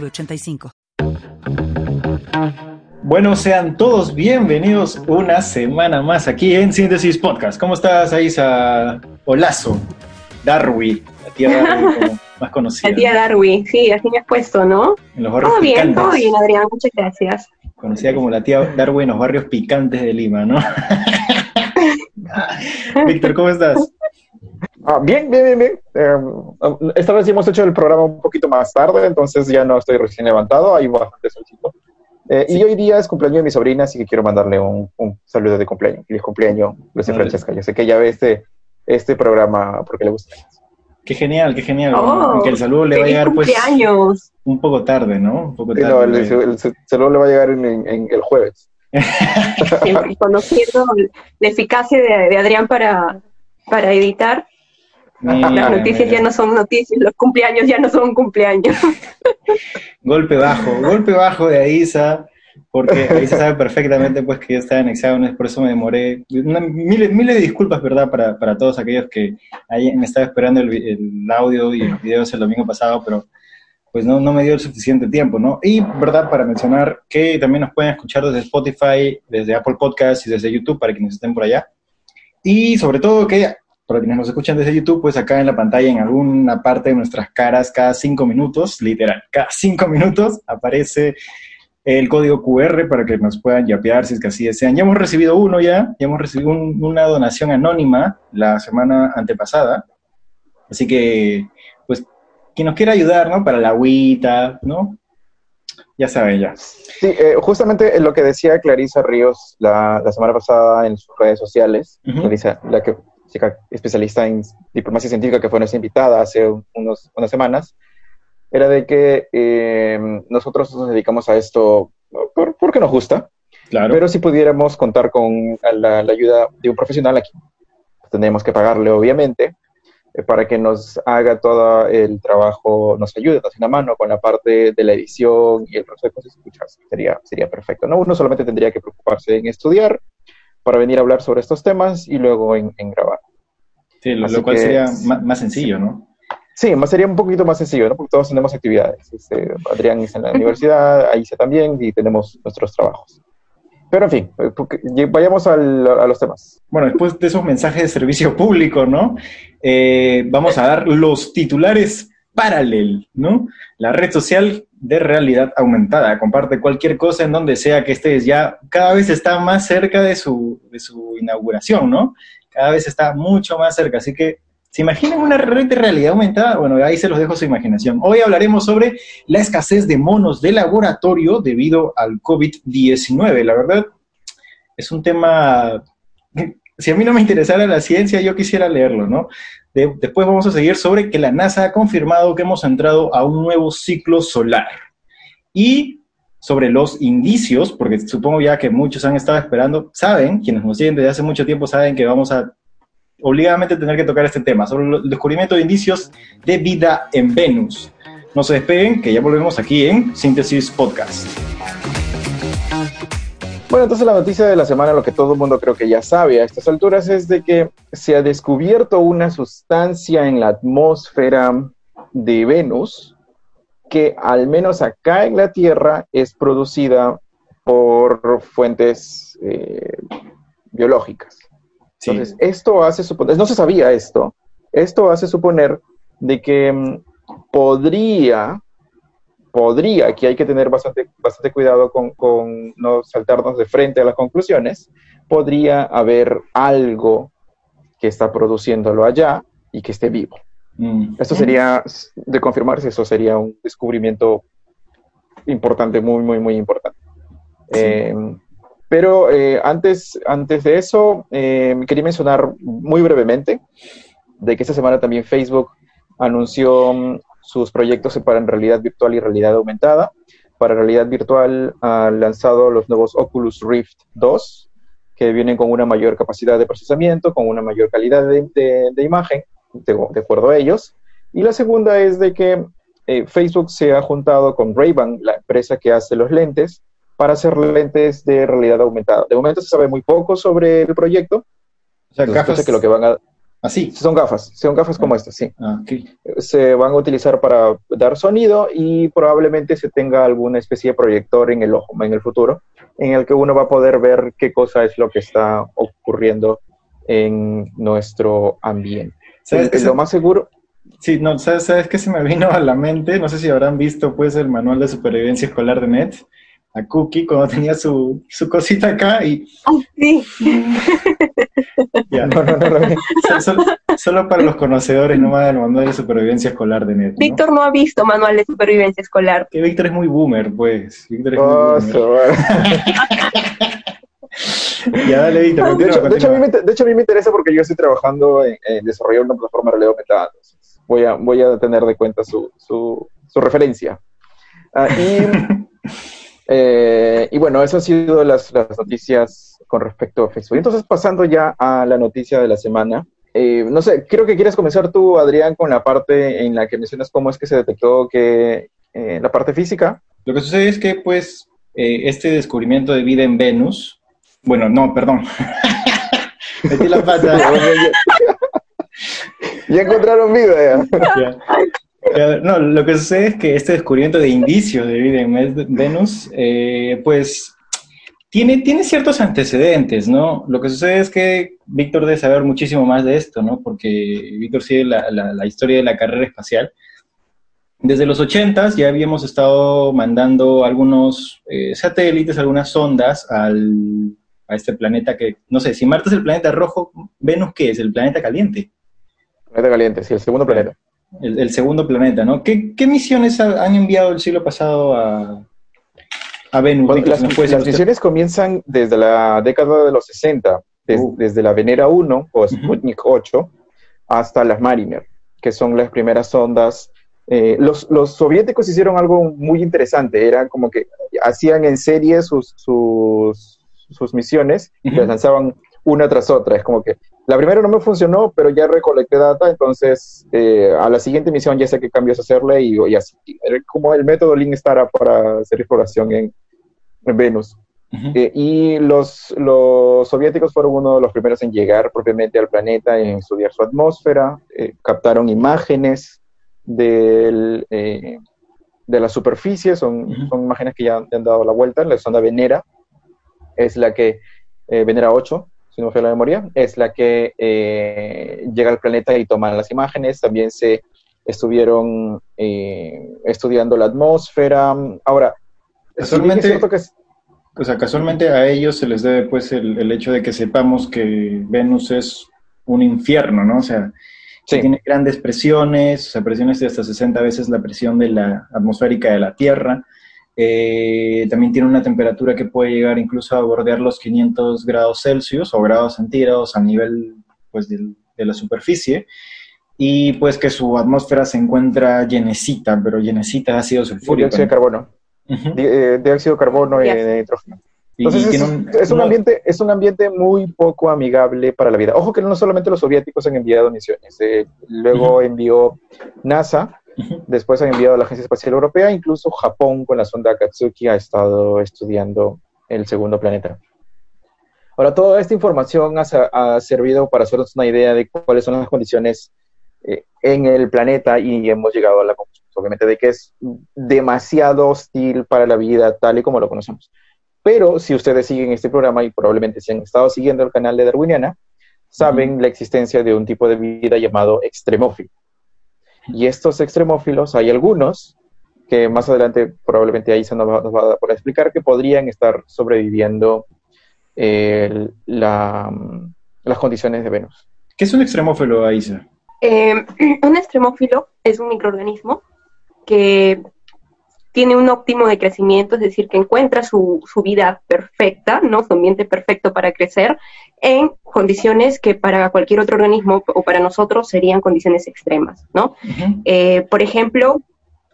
906985. Bueno, sean todos bienvenidos una semana más aquí en Síntesis Podcast. ¿Cómo estás, Aisa Olazo? Darwi, la tía Darwi como más conocida. La tía Darwi, sí, así me has puesto, ¿no? En los barrios Todo bien, picantes. todo bien, Adrián, muchas gracias. Conocida como la tía Darwi en los barrios picantes de Lima, ¿no? Víctor, ¿cómo estás? Ah, bien, bien, bien, bien. Eh, esta vez sí hemos hecho el programa un poquito más tarde, entonces ya no estoy recién levantado, hay bastante solcito. Eh, Y hoy día es cumpleaños de mi sobrina, así que quiero mandarle un, un saludo de cumpleaños. Feliz cumpleaños, Lucy Vale. Francesca. Yo sé que ella ve este, este programa porque le gusta. Qué genial, qué genial. Oh, Aunque el saludo le va a ¡Feliz llegar pues cumpleaños! un poco tarde, ¿no? Un poco Sí, tarde. no, el, el- el saludo le va a llegar en, en- en el jueves. Siempre conociendo la eficacia de, de Adrián para, para editar. Mira, Las noticias mira. ya no son noticias, los cumpleaños ya no son cumpleaños. Golpe bajo, golpe bajo de Aisa, porque Aisa sabe perfectamente pues que yo estaba en exámenes, por eso me demoré. Una- miles, miles de disculpas, ¿verdad? Para, para todos aquellos que ahí me estaba esperando el audio y los videos el domingo pasado, pero pues no, no me dio el suficiente tiempo, ¿no? Y, ¿verdad? Para mencionar que también nos pueden escuchar desde Spotify, desde Apple Podcasts y desde YouTube para quienes estén por allá. Y sobre todo que para quienes nos escuchan desde YouTube, pues acá en la pantalla, en alguna parte de nuestras caras, cada cinco minutos, literal, cada cinco minutos aparece el código QR para que nos puedan yapear si es que así desean. Ya hemos recibido uno ya, ya hemos recibido un- una donación anónima la semana antepasada. Así que, pues, quien nos quiera ayudar, ¿no? Para la agüita, ¿no? Ya saben ya. Sí, eh, justamente lo que decía Clarisa Ríos la, la semana pasada en sus redes sociales, Ujú. Clarisa, la que, chica especialista en diplomacia científica que fue nuestra invitada hace unos, unas semanas, era de que eh, nosotros nos dedicamos a esto por- porque nos gusta, Claro. pero si pudiéramos contar con la, la ayuda de un profesional aquí, tendríamos que pagarle, obviamente, para que nos haga todo el trabajo, nos ayude, nos una mano con la parte de la edición y el proceso de cosas escuchas. Sería, sería perfecto. ¿no? Uno solamente tendría que preocuparse en estudiar para venir a hablar sobre estos temas y luego en, en grabar. Sí, lo, cual que- sería más, sencillo, ¿no? Sí, más sería un poquito más sencillo, ¿no? Porque todos tenemos actividades. Este, Adrián está en la universidad, Aisha también, y tenemos nuestros trabajos. Pero en fin, eh, vayamos a los temas. Bueno, después de esos mensajes de servicio público, ¿no? Eh, vamos a dar los titulares Paralel, ¿no? La red social de realidad aumentada. Comparte cualquier cosa en donde sea que estés. Ya cada vez está más cerca de su, de su inauguración, ¿no? Cada vez está mucho más cerca. Así que, ¿se imaginan una red de realidad aumentada? Bueno, ahí se los dejo su imaginación. Hoy hablaremos sobre la escasez de monos de laboratorio debido al COVID-19. La verdad, es un tema si a mí no me interesara la ciencia, yo quisiera leerlo, ¿no? De- después vamos a seguir sobre que la NASA ha confirmado que hemos entrado a un nuevo ciclo solar. Y sobre los indicios, porque supongo ya que muchos han estado esperando, saben, quienes nos siguen desde hace mucho tiempo saben que vamos a obligadamente tener que tocar este tema, sobre el descubrimiento de indicios de vida en Venus. No se despeguen, que ya volvemos aquí en Síntesis Podcast. Bueno, entonces la noticia de la semana, lo que todo el mundo creo que ya sabe a estas alturas, es de que se ha descubierto una sustancia en la atmósfera de Venus que al menos acá en la Tierra es producida por fuentes eh, biológicas. Sí. Entonces, esto hace suponer, no se sabía esto, esto hace suponer de que mm, podría, podría, aquí hay que tener bastante, bastante cuidado con, con no saltarnos de frente a las conclusiones, podría haber algo que está produciéndolo allá y que esté vivo. Mm. Esto sería, de confirmarse, eso sería un descubrimiento importante, muy, muy, muy importante. Sí. Eh, pero eh, antes, antes de eso, eh, quería mencionar muy brevemente de que esta semana también Facebook anunció mm, sus proyectos para realidad virtual y realidad aumentada. Para realidad virtual han lanzado los nuevos Oculus Rift 2, que vienen con una mayor capacidad de procesamiento, con una mayor calidad de, imagen, de, acuerdo a ellos. Y la segunda es de que eh, Facebook se ha juntado con Ray-Ban, la empresa que hace los lentes, para hacer lentes de realidad aumentada. De momento se sabe muy poco sobre el proyecto. O sea, gafas... que lo que van a Así. Son gafas, son gafas como ah. estas, sí. Ah, se van a utilizar para dar sonido y probablemente se tenga alguna especie de proyector en el ojo en el futuro, en el que uno va a poder ver qué cosa es lo que está ocurriendo en nuestro ambiente. ¿Sabes lo más seguro. Sí, no, ¿sabes, ¿sabes qué se me vino a la mente? No sé si habrán visto pues el manual de supervivencia escolar de NET a Cookie cuando tenía su, su cosita acá y... sí. no, no, no, Solo, para los conocedores no del manual de supervivencia escolar de NET. Víctor no ha visto manual de supervivencia escolar. Que Víctor es muy boomer, pues. Víctor es muy oh, boomer. ya, dale, Víctor. de, hecho, a mí me, interesa porque yo estoy trabajando en, desarrollar una plataforma de realidad aumentada. voy a, voy a tener de cuenta su, su, su referencia. Ah, y Eh, y bueno, eso han sido las, noticias con respecto a Facebook. Entonces, pasando ya a la noticia de la semana. Eh, no sé, creo que quieres comenzar tú, Adrián, con la parte en la que mencionas cómo es que se detectó que eh, la parte física. Lo que sucede es que, pues, este descubrimiento de vida en Venus, bueno, no, perdón. Metí la pata. ya encontraron vida. Ya. No, lo que sucede es que este descubrimiento de indicios de vida en Venus, eh, pues tiene, tiene ciertos antecedentes, ¿no? Lo que sucede es que Víctor debe saber muchísimo más de esto, ¿no? Porque Víctor sigue la, la, historia de la carrera espacial. Desde los 80 ya habíamos estado mandando algunos eh, satélites, algunas sondas al, a este planeta que, no sé, si Marte es el planeta rojo, Venus, ¿qué es? El planeta caliente. Planeta caliente, sí, el segundo planeta el, segundo planeta, ¿no? ¿Qué, misiones han enviado el siglo pasado a, a Venus? las, misiones comienzan desde la década de los 60, uh. desde la Venera 1 o Sputnik 8 hasta las Mariner, que son las primeras sondas. Eh, los, soviéticos hicieron algo muy interesante, era como que hacían en serie sus, sus, misiones y las lanzaban una tras otra. Es como que la primera no me funcionó, pero ya recolecté data, entonces eh, a la siguiente misión ya sé qué cambios hacerle y, así. Como el método Lean Star para hacer exploración en, Venus. Eh, y los, los soviéticos fueron uno de los primeros en llegar propiamente al planeta, en estudiar su atmósfera, eh, captaron imágenes del, de la superficie, son, son imágenes que ya han, han dado la vuelta, la sonda Venera es la que, Venera 8, si no me la memoria, es la que eh, llega al planeta y toma las imágenes. También se estuvieron eh, estudiando la atmósfera. Ahora, casualmente, o sea, casualmente a ellos se les debe pues el, hecho de que sepamos que Venus es un infierno, ¿no? O sea, tiene grandes presiones, o sea, presiones de hasta 60 veces la presión de la atmosférica de la Tierra. Eh, también tiene una temperatura que puede llegar incluso a bordear los 500 grados Celsius o grados centígrados a nivel pues, de, la superficie. Y pues que su atmósfera se encuentra llenecita, pero llenecita de ácido sulfúrico. Dióxido de carbono. Eh, dióxido de carbono y de nitrógeno. Entonces es, un, ambiente, es un ambiente muy poco amigable para la vida. Ojo que no solamente los soviéticos han enviado misiones, eh, luego envió NASA, Después han enviado a la Agencia Espacial Europea, incluso Japón con la sonda Akatsuki ha estado estudiando el segundo planeta. Ahora, toda esta información ha, servido para hacernos una idea de cuáles son las condiciones eh, en el planeta y hemos llegado a la conclusión, obviamente, de que es demasiado hostil para la vida tal y como lo conocemos. Pero si ustedes siguen este programa y probablemente si han estado siguiendo el canal de Darwiniana, saben la existencia de un tipo de vida llamado extremófilo. Y estos extremófilos, hay algunos que más adelante probablemente ahí se nos va, a poder explicar que podrían estar sobreviviendo las condiciones de Venus. ¿Qué es un extremófilo, Aisa? Eh, un extremófilo es un microorganismo que tiene un óptimo de crecimiento, es decir, que encuentra su, su vida perfecta, ¿no? Su ambiente perfecto para crecer en condiciones que para cualquier otro organismo o para nosotros serían condiciones extremas, ¿no? Eh, por ejemplo,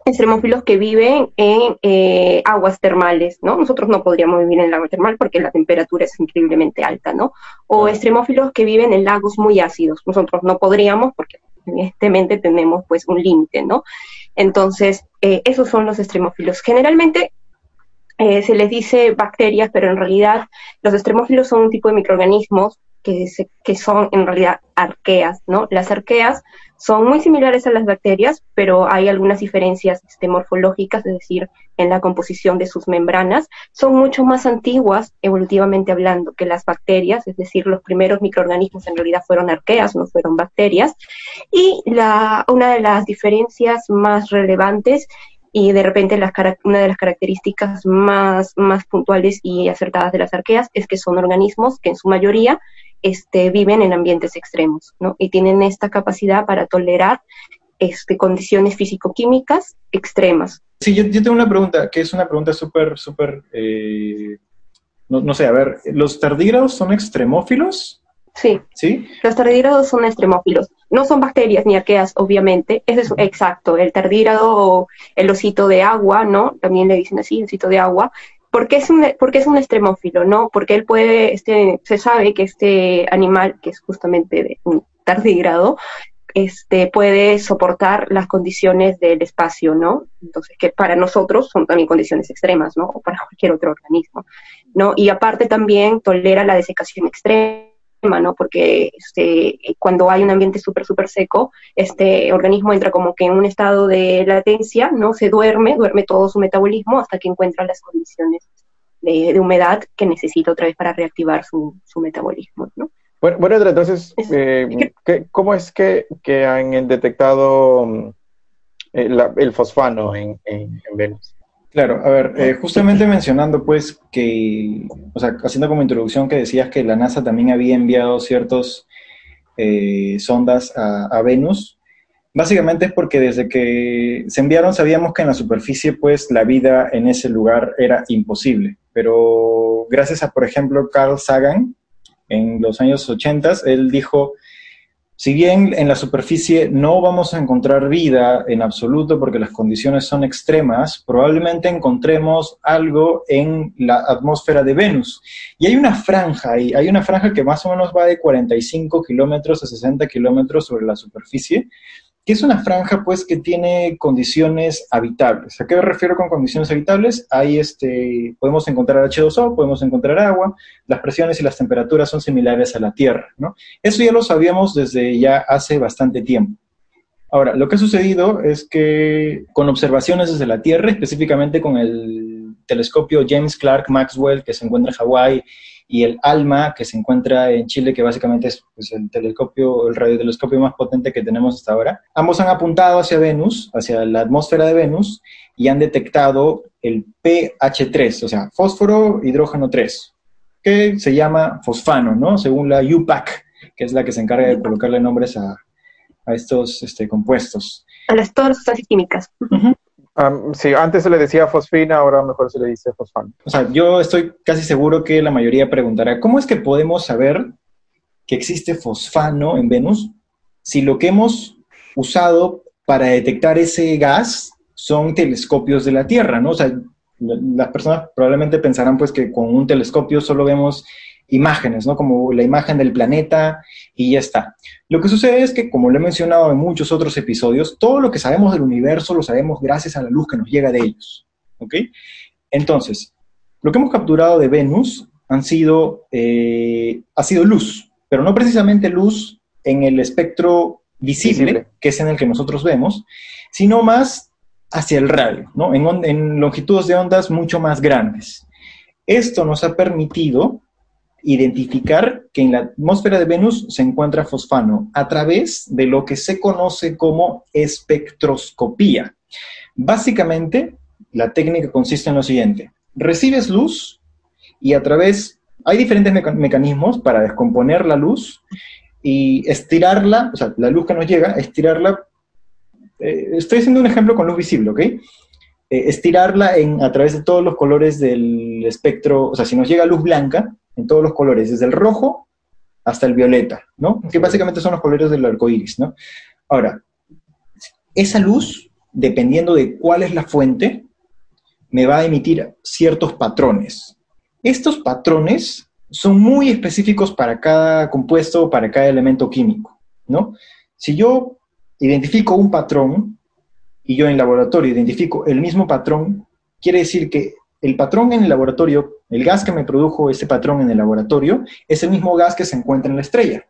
extremófilos que viven en eh, aguas termales, ¿no? Nosotros no podríamos vivir en el agua termal porque la temperatura es increíblemente alta, ¿no? O extremófilos que viven en lagos muy ácidos. Nosotros no podríamos porque evidentemente tenemos pues un límite, ¿no? Entonces, eh, esos son los extremófilos. Generalmente eh, se les dice bacterias, pero en realidad los extremófilos son un tipo de microorganismos que, que son en realidad arqueas, ¿no? Las arqueas son muy similares a las bacterias, pero hay algunas diferencias este, morfológicas, es decir, en la composición de sus membranas. Son mucho más antiguas, evolutivamente hablando, que las bacterias, es decir, los primeros microorganismos en realidad fueron arqueas, no fueron bacterias. Y una de las diferencias más relevantes y de repente una de las características más, más puntuales y acertadas de las arqueas es que son organismos que en su mayoría este, viven en ambientes extremos, ¿no? Y tienen esta capacidad para tolerar este, condiciones físico-químicas extremas. Sí, yo, tengo una pregunta, que es una pregunta súper, súper, eh, no, sé, a ver, ¿los tardígrados son extremófilos? Sí. ¿Sí? Los tardígrados son extremófilos. No son bacterias ni arqueas, obviamente. Ese es exacto. El tardígrado o el osito de agua, ¿no? También le dicen así, osito de agua. ¿Por qué es un, porque es un extremófilo? ¿no? Porque él puede, este, se sabe que este animal, que es justamente de un tardígrado, este, puede soportar las condiciones del espacio, ¿no? Entonces, que para nosotros son también condiciones extremas, ¿no? O para cualquier otro organismo, ¿no? Y aparte también tolera la desecación extrema ¿no? Porque este, cuando hay un ambiente súper, súper seco, este organismo entra como que en un estado de latencia, ¿no? Se duerme, duerme todo su metabolismo hasta que encuentra las condiciones de, humedad que necesita otra vez para reactivar su, metabolismo, ¿no? Bueno, bueno entonces, eh, ¿cómo es que, han detectado mm, el, fosfano en, en Venus? Claro, a ver, eh, justamente mencionando pues que, o sea, haciendo como introducción que decías que la NASA también había enviado ciertos eh, sondas a, Venus, básicamente es porque desde que se enviaron sabíamos que en la superficie pues la vida en ese lugar era imposible, pero gracias a, por ejemplo, Carl Sagan, en los años 80, él dijo, si bien en la superficie no vamos a encontrar vida en absoluto porque las condiciones son extremas, probablemente encontremos algo en la atmósfera de Venus. Y hay una franja, y hay una franja que más o menos va de 45 kilómetros a 60 kilómetros sobre la superficie, que es una franja pues que tiene condiciones habitables. ¿A qué me refiero con condiciones habitables? Ahí este, podemos encontrar H2O, podemos encontrar agua, las presiones y las temperaturas son similares a la Tierra, ¿no? Eso ya lo sabíamos desde ya hace bastante tiempo. Ahora, lo que ha sucedido es que con observaciones desde la Tierra, específicamente con el telescopio James Clark Maxwell que se encuentra en Hawái y el ALMA, que se encuentra en Chile, que básicamente es pues, el telescopio, el radiotelescopio más potente que tenemos hasta ahora. Ambos han apuntado hacia Venus, hacia la atmósfera de Venus, y han detectado el PH3, o sea, fósforo, hidrógeno 3, que se llama fosfano, ¿no? Según la UPAC, que es la que se encarga de colocarle nombres a, a estos este, compuestos. A las todas las sustancias químicas sí, antes se le decía fosfina, ahora mejor se le dice fosfano. O sea, yo estoy casi seguro que la mayoría preguntará, ¿cómo es que podemos saber que existe fosfano en Venus si lo que hemos usado para detectar ese gas son telescopios de la Tierra, ¿no? O sea, las personas probablemente pensarán pues que con un telescopio solo vemos imágenes, ¿no? Como la imagen del planeta y ya está. Lo que sucede es que, como lo he mencionado en muchos otros episodios, todo lo que sabemos del universo lo sabemos gracias a la luz que nos llega de ellos, ¿ok? Entonces, lo que hemos capturado de Venus han sido, eh, ha sido luz, pero no precisamente luz en el espectro visible, que es en el que nosotros vemos, sino más hacia el radio, ¿no? En, en longitudes de ondas mucho más grandes. Esto nos ha permitido identificar que en la atmósfera de Venus se encuentra fosfano a través de lo que se conoce como espectroscopía. Básicamente, la técnica consiste en lo siguiente. Recibes luz y a través, hay diferentes mecanismos para descomponer la luz y estirarla, o sea, la luz que nos llega, estirarla. Eh, estoy haciendo un ejemplo con luz visible, ¿ok? eh, estirarla en, a través de todos los colores del espectro, o sea, si nos llega luz blanca, en todos los colores, desde el rojo hasta el violeta, ¿no? Que básicamente son los colores del arco iris, ¿no? Ahora, esa luz, dependiendo de cuál es la fuente, me va a emitir ciertos patrones. Estos patrones son muy específicos para cada compuesto, para cada elemento químico, ¿no? Si yo identifico un patrón y yo en el laboratorio identifico el mismo patrón, quiere decir que el patrón en el laboratorio, el gas que me produjo ese patrón en el laboratorio, es el mismo gas que se encuentra en la estrella.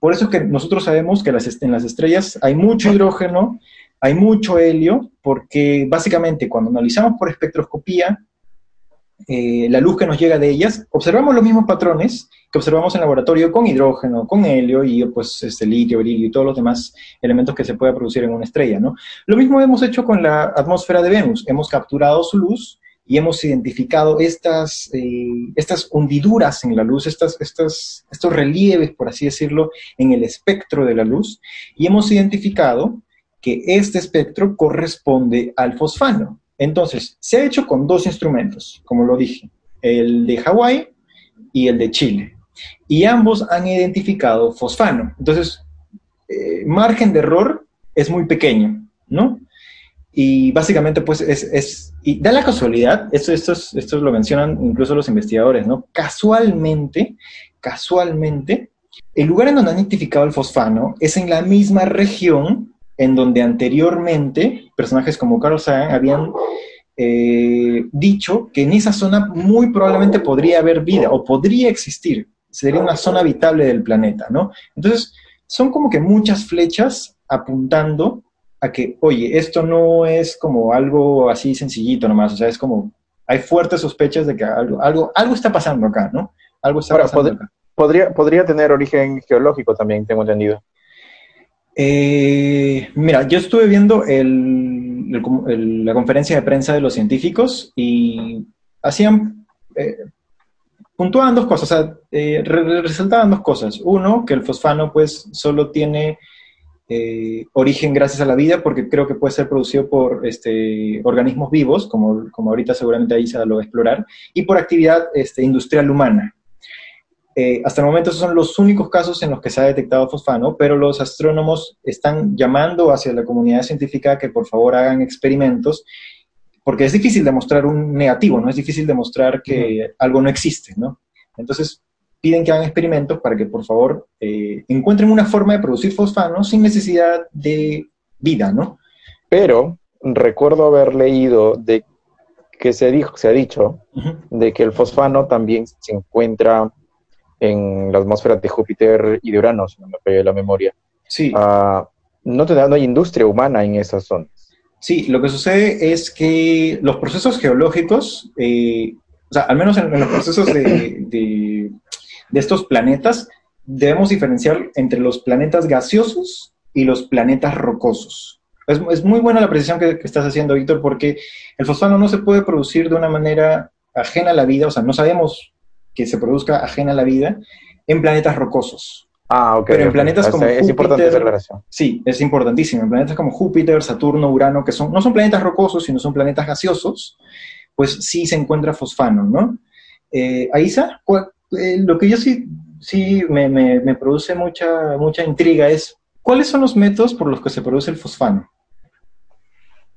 Por eso es que nosotros sabemos que en las estrellas hay mucho hidrógeno, hay mucho helio, porque básicamente cuando analizamos por espectroscopía, eh, la luz que nos llega de ellas, observamos los mismos patrones que observamos en laboratorio con hidrógeno, con helio y pues este litio, berilio y todos los demás elementos que se pueda producir en una estrella, ¿no? Lo mismo hemos hecho con la atmósfera de Venus, hemos capturado su luz y hemos identificado estas, eh, estas hundiduras en la luz, estas, estas, estos relieves, por así decirlo, en el espectro de la luz, y hemos identificado que este espectro corresponde al fosfano. Entonces, se ha hecho con dos instrumentos, como lo dije, el de Hawái y el de Chile, y ambos han identificado fosfano. Entonces, eh, margen de error es muy pequeño, ¿no? Y básicamente, pues, es, y da la casualidad, esto lo mencionan incluso los investigadores, ¿no? Casualmente, casualmente, el lugar en donde han identificado el fosfano es en la misma región en donde anteriormente personajes como Carl Sagan habían eh, dicho que en esa zona muy probablemente podría haber vida o podría existir, sería una zona habitable del planeta, ¿no? Entonces, son como que muchas flechas apuntando a que, oye, esto no es como algo así sencillito nomás, o sea, es como, hay fuertes sospechas de que algo, algo, algo está pasando acá, ¿no? Algo está pasando acá. Podría, podría tener origen geológico también, tengo entendido. Eh, mira, yo estuve viendo la conferencia de prensa de los científicos y hacían, eh, puntuaban dos cosas, o sea, eh, resaltaban dos cosas. Uno, que el fosfano pues solo tiene eh, origen gracias a la vida, porque creo que puede ser producido por este, organismos vivos, como, como ahorita seguramente ahí se lo va a explorar, y por actividad este, industrial humana. Eh, hasta el momento esos son los únicos casos en los que se ha detectado fosfano, pero los astrónomos están llamando hacia la comunidad científica que por favor hagan experimentos, porque es difícil demostrar un negativo, ¿no? Es difícil demostrar que algo no existe, ¿no? Entonces, piden que hagan experimentos para que por favor eh, encuentren una forma de producir fosfano sin necesidad de vida, ¿no? Pero recuerdo haber leído de que se, dijo, se ha dicho de que el fosfano también se encuentra en la atmósfera de Júpiter y de Urano, si no me falla la memoria. Sí. Uh, no, no hay industria humana en esas zonas. Sí, lo que sucede es que los procesos geológicos, eh, o sea, al menos en, los procesos de, de estos planetas, debemos diferenciar entre los planetas gaseosos y los planetas rocosos. Es, muy buena la precisión que, estás haciendo, Víctor, porque el fosfano no se puede producir de una manera ajena a la vida, o sea, no sabemos que se produzca ajena a la vida en planetas rocosos. Ah, ok. Pero en planetas como es importante esa. Sí, es importantísimo. En planetas como Júpiter, Saturno, Urano, que son, no son planetas rocosos, sino son planetas gaseosos, pues sí se encuentra fosfano, ¿no? Eh, Aisa, eh, lo que yo sí, sí me, me, produce mucha, mucha intriga es, ¿cuáles son los métodos por los que se produce el fosfano?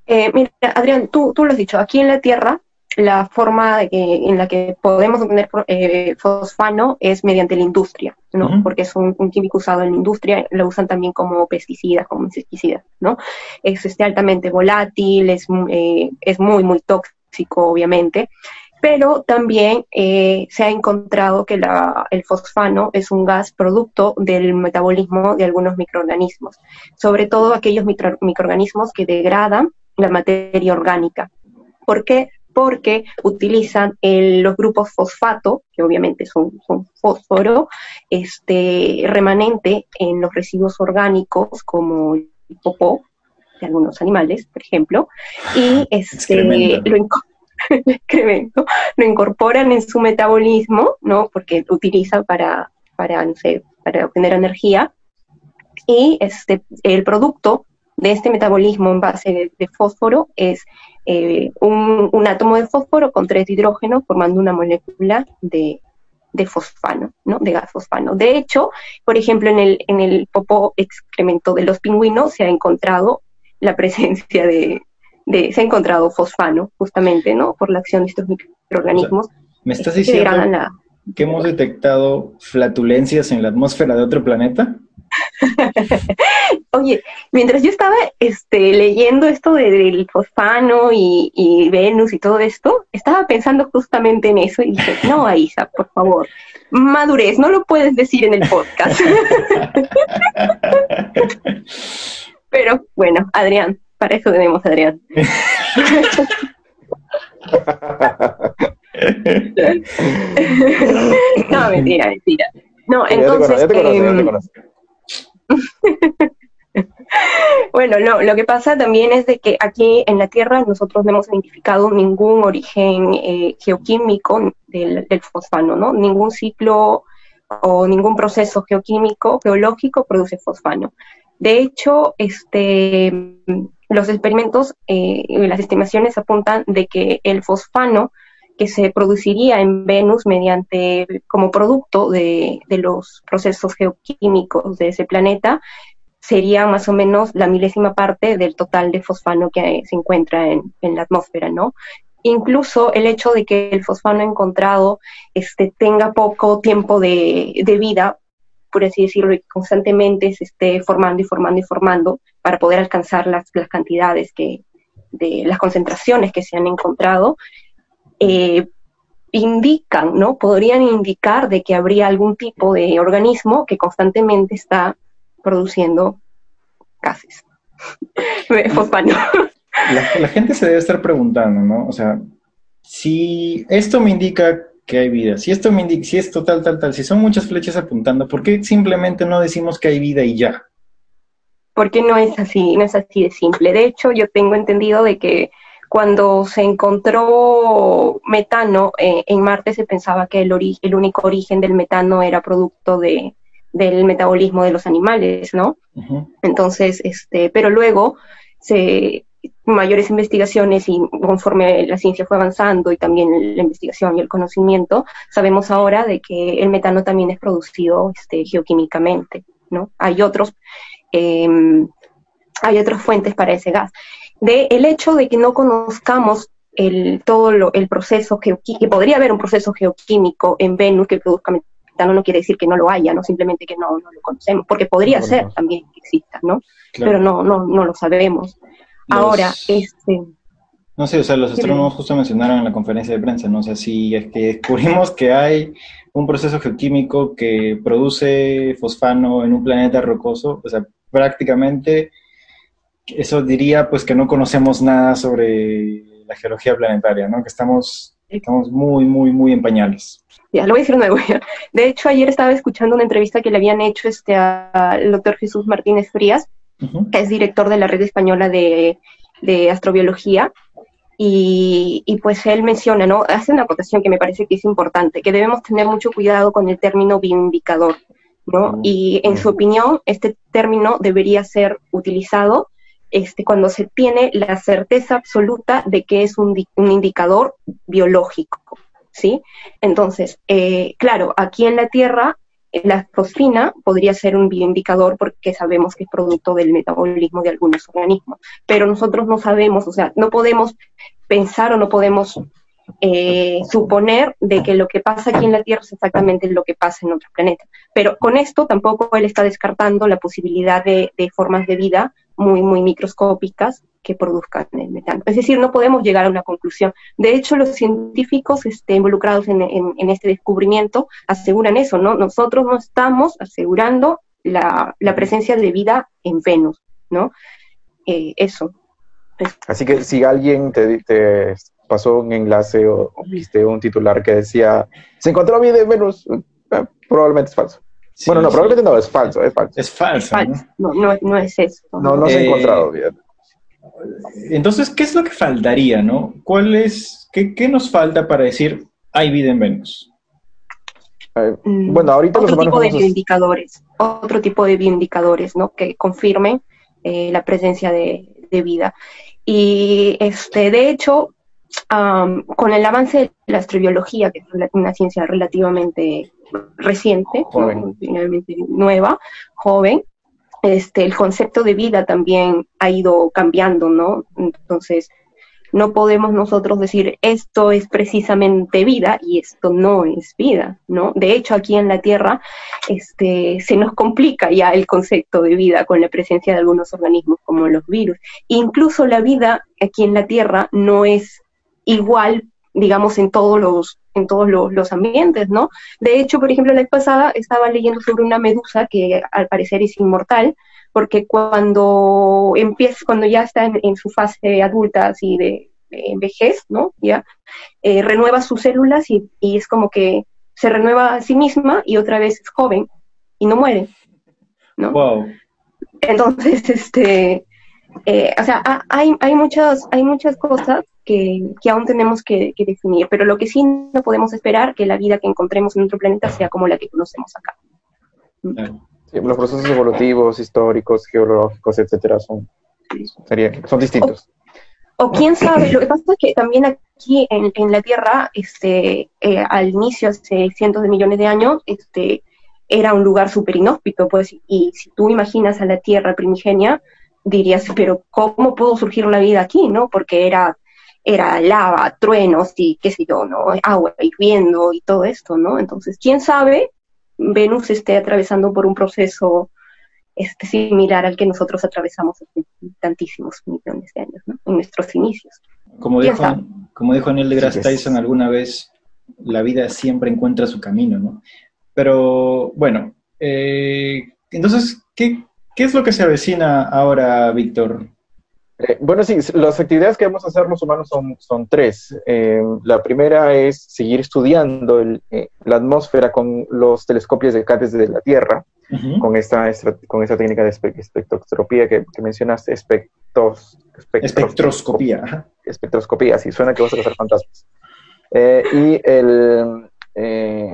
Eh, mira, Adrián, tú, tú lo has dicho, aquí en la Tierra la forma en la que podemos obtener eh, fosfano es mediante la industria, ¿no? Porque es un, químico usado en la industria, lo usan también como pesticidas, como insecticidas, ¿no? Es este, altamente volátil, es, es muy, muy tóxico, obviamente, pero también eh, se ha encontrado que el fosfano es un gas producto del metabolismo de algunos microorganismos, sobre todo aquellos microorganismos que degradan la materia orgánica. ¿Por qué? Porque utilizan los grupos fosfato, que obviamente son, fósforo, este, remanente en los residuos orgánicos como el popó de algunos animales, por ejemplo, y este, lo, excremento, lo incorporan en su metabolismo, ¿no? Porque lo utilizan para, para, no sé, para obtener energía. Y este, el producto de este metabolismo en base de, fósforo es eh, un, átomo de fósforo con tres hidrógenos formando una molécula de, fosfano, ¿no? De gas fosfano. De hecho, por ejemplo, en el, en el popo excremento de los pingüinos se ha encontrado la presencia de, se ha encontrado fosfano, justamente, ¿no? Por la acción de estos microorganismos. ¿Me estás diciendo que hemos detectado flatulencias en la atmósfera de otro planeta? Oye, mientras yo estaba este, leyendo esto del fosfano y, Venus y todo esto, estaba pensando justamente en eso y dije, no, Aisa, por favor, madurez, no lo puedes decir en el podcast. Pero bueno, Adrián, para eso tenemos a Adrián. no, mentira, mentira. No, entonces... bueno, no, lo que pasa también es de que aquí en la Tierra nosotros no hemos identificado ningún origen eh, geoquímico del, fosfano, ¿no? Ningún ciclo o ningún proceso geoquímico, geológico produce fosfano. De hecho, este, los experimentos eh, y las estimaciones apuntan de que el fosfano que se produciría en Venus mediante como producto de, los procesos geoquímicos de ese planeta sería más o menos la milésima parte del total de fosfano que se encuentra en, la atmósfera, ¿no? Incluso el hecho de que el fosfano encontrado este, tenga poco tiempo de, vida, por así decirlo, constantemente se esté formando y formando y formando para poder alcanzar las, las cantidades que, de las concentraciones que se han encontrado, eh, indican, ¿no? Podrían indicar de que habría algún tipo de organismo que constantemente está produciendo gases. La, gente se debe estar preguntando, ¿no? O sea, si esto me indica que hay vida, si esto me indica, si esto tal, tal, tal, si son muchas flechas apuntando, ¿por qué simplemente no decimos que hay vida y ya? Porque no es así, no es así de simple. De hecho, yo tengo entendido de que cuando se encontró metano eh, en Marte se pensaba que el, el, único origen del metano era producto de, del metabolismo de los animales, ¿no? Entonces, este, pero luego se mayores investigaciones y conforme la ciencia fue avanzando y también la investigación y el conocimiento, sabemos ahora de que el metano también es producido este, geoquímicamente, ¿no? Hay otros, em, hay otras fuentes para ese gas de el hecho de que no conozcamos el, todo lo, el proceso que podría haber un proceso geoquímico en Venus que produzca metano, no quiere decir que no lo haya, no simplemente que no, no lo conocemos, porque podría ser también que exista, ¿no? Pero no, no, no lo sabemos. Ahora, este... No sé, o sea, los astrónomos justo mencionaron en la conferencia de prensa, ¿no? O sea, si es que descubrimos que hay un proceso geoquímico que produce fosfano en un planeta rocoso, o sea, prácticamente eso diría pues que no conocemos nada sobre la geología planetaria, ¿no? Que estamos, estamos muy, muy, muy en pañales. Ya, lo voy a decir nuevo. De hecho, ayer estaba escuchando una entrevista que le habían hecho este, al doctor Jesús Martínez Frías, que es director de la Red Española de, Astrobiología, y, y, pues él menciona, ¿no? Hace una acotación que me parece que es importante, que debemos tener mucho cuidado con el término bioindicador, ¿no? Y en su opinión, este término debería ser utilizado este, cuando se tiene la certeza absoluta de que es un, indicador biológico, ¿sí? Entonces, eh, claro, aquí en la Tierra, la fosfina podría ser un bioindicador porque sabemos que es producto del metabolismo de algunos organismos, pero nosotros no sabemos, o sea, no podemos pensar o no podemos eh, suponer de que lo que pasa aquí en la Tierra es exactamente lo que pasa en otros planetas. Pero con esto tampoco él está descartando la posibilidad de, formas de vida muy, muy microscópicas que produzcan el metano. Es decir, no podemos llegar a una conclusión. De hecho, los científicos este, involucrados en, este descubrimiento aseguran eso, ¿no? Nosotros no estamos asegurando la, presencia de vida en Venus, ¿no? Eh, eso. Así que si alguien te, te, pasó un enlace o, viste un titular que decía, se encontró vida en Venus, eh, probablemente es falso. Bueno, no, probablemente no, es falso, es falso. Es falso. ¿no? No, no, es eso. No, no se ha eh, encontrado vida. Entonces, ¿qué es lo que faltaría, no? ¿Cuál es, qué, qué nos falta para decir hay vida en Venus? Eh, mm, bueno, ahorita otro tipo de bioindicadores, otro tipo de bioindicadores, ¿no? Que confirmen la presencia de, de vida. Y este, de hecho, con el avance de la astrobiología, que es una ciencia relativamente reciente, nueva, joven, este, el concepto de vida también ha ido cambiando, ¿no? Entonces, no podemos nosotros decir esto es precisamente vida y esto no es vida, ¿no? De hecho, aquí en la Tierra este, se nos complica ya el concepto de vida con la presencia de algunos organismos como los virus. Incluso la vida aquí en la Tierra no es igual, digamos, en todos los en todos los, ambientes, ¿no? De hecho, por ejemplo, la vez pasada estaba leyendo sobre una medusa que al parecer es inmortal, porque cuando empieza, cuando ya está en, su fase adulta, así de, vejez, ¿no? Ya eh, renueva sus células y, es como que se renueva a sí misma y otra vez es joven y no muere, ¿no? Wow. Entonces, este, eh, o sea, hay, hay, muchas, hay muchas cosas que, que aún tenemos que, definir, pero lo que sí no podemos esperar que la vida que encontremos en nuestro planeta sea como la que conocemos acá los procesos evolutivos, históricos, geológicos, etcétera, son, son distintos. O, quién sabe, lo que pasa es que también aquí en, en la Tierra, este, eh, al inicio, hace cientos de millones de años, este, era un lugar súper inhóspito, pues, y si tú imaginas a la Tierra primigenia, dirías, pero ¿cómo pudo surgir la vida aquí, no? Porque era, era lava, truenos y qué sé yo, ¿no? Agua hirviendo y todo esto, ¿no? Entonces, ¿quién sabe Venus esté atravesando por un proceso este, similar al que nosotros atravesamos hace tantísimos millones de años, ¿no? en nuestros inicios. Como dijo, como dijo Neil deGrasse Tyson alguna vez, la vida siempre encuentra su camino, ¿no? Pero bueno, eh, entonces, ¿qué, ¿qué es lo que se avecina ahora, Víctor? Eh, bueno, sí, las actividades que vamos a hacer los humanos son, son tres. Eh, la primera es seguir estudiando eh, la atmósfera con los telescopios de CATES de la Tierra, con, esta, con esta técnica de espectroscopía que, mencionaste, espectros, espectroscopía. Espectroscopía, sí, suena que vas a hacer fantasmas. y el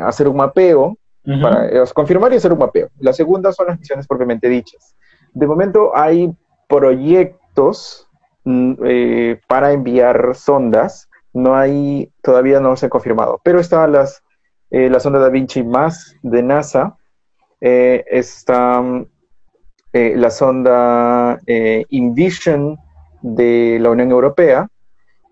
hacer un mapeo, para confirmar y hacer un mapeo. La segunda son las misiones propiamente dichas. De momento hay proyectos Mm, eh, para enviar sondas. No hay, todavía no se ha confirmado, pero está las, eh, la sonda Da Vinci más de NASA, eh, está la sonda Invision de la Unión Europea,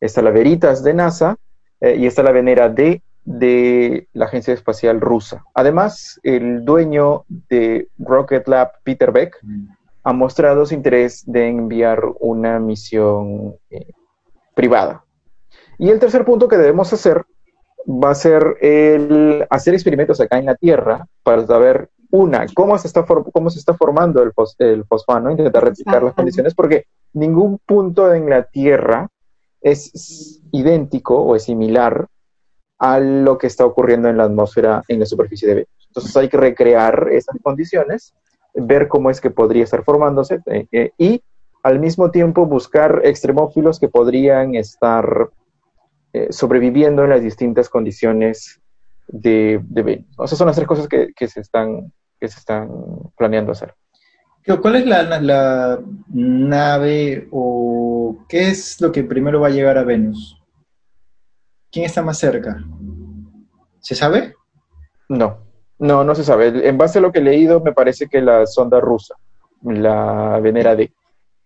está la Veritas de NASA y está la Venera D de la Agencia Espacial Rusa. Además, el dueño de Rocket Lab, Peter Beck, mm ha mostrado su interés de enviar una misión eh, privada. Y el tercer punto que debemos hacer va a ser el hacer experimentos acá en la Tierra para saber, una, cómo se está, cómo se está formando el, el fosfano, intentar replicar las condiciones, porque ningún punto en la Tierra es idéntico o es similar a lo que está ocurriendo en la atmósfera en la superficie de Venus. Entonces hay que recrear esas condiciones ver cómo es que podría estar formándose eh, eh, y al mismo tiempo buscar extremófilos que podrían estar eh, sobreviviendo en las distintas condiciones de, de Venus. Esas son las tres cosas que, se, están, que se están planeando hacer. ¿Cuál es la, la, nave o qué es lo que primero va a llegar a Venus? ¿Quién está más cerca? ¿Se sabe? No. No, no se sabe. En base a lo que he leído, me parece que la sonda rusa, la Venera D.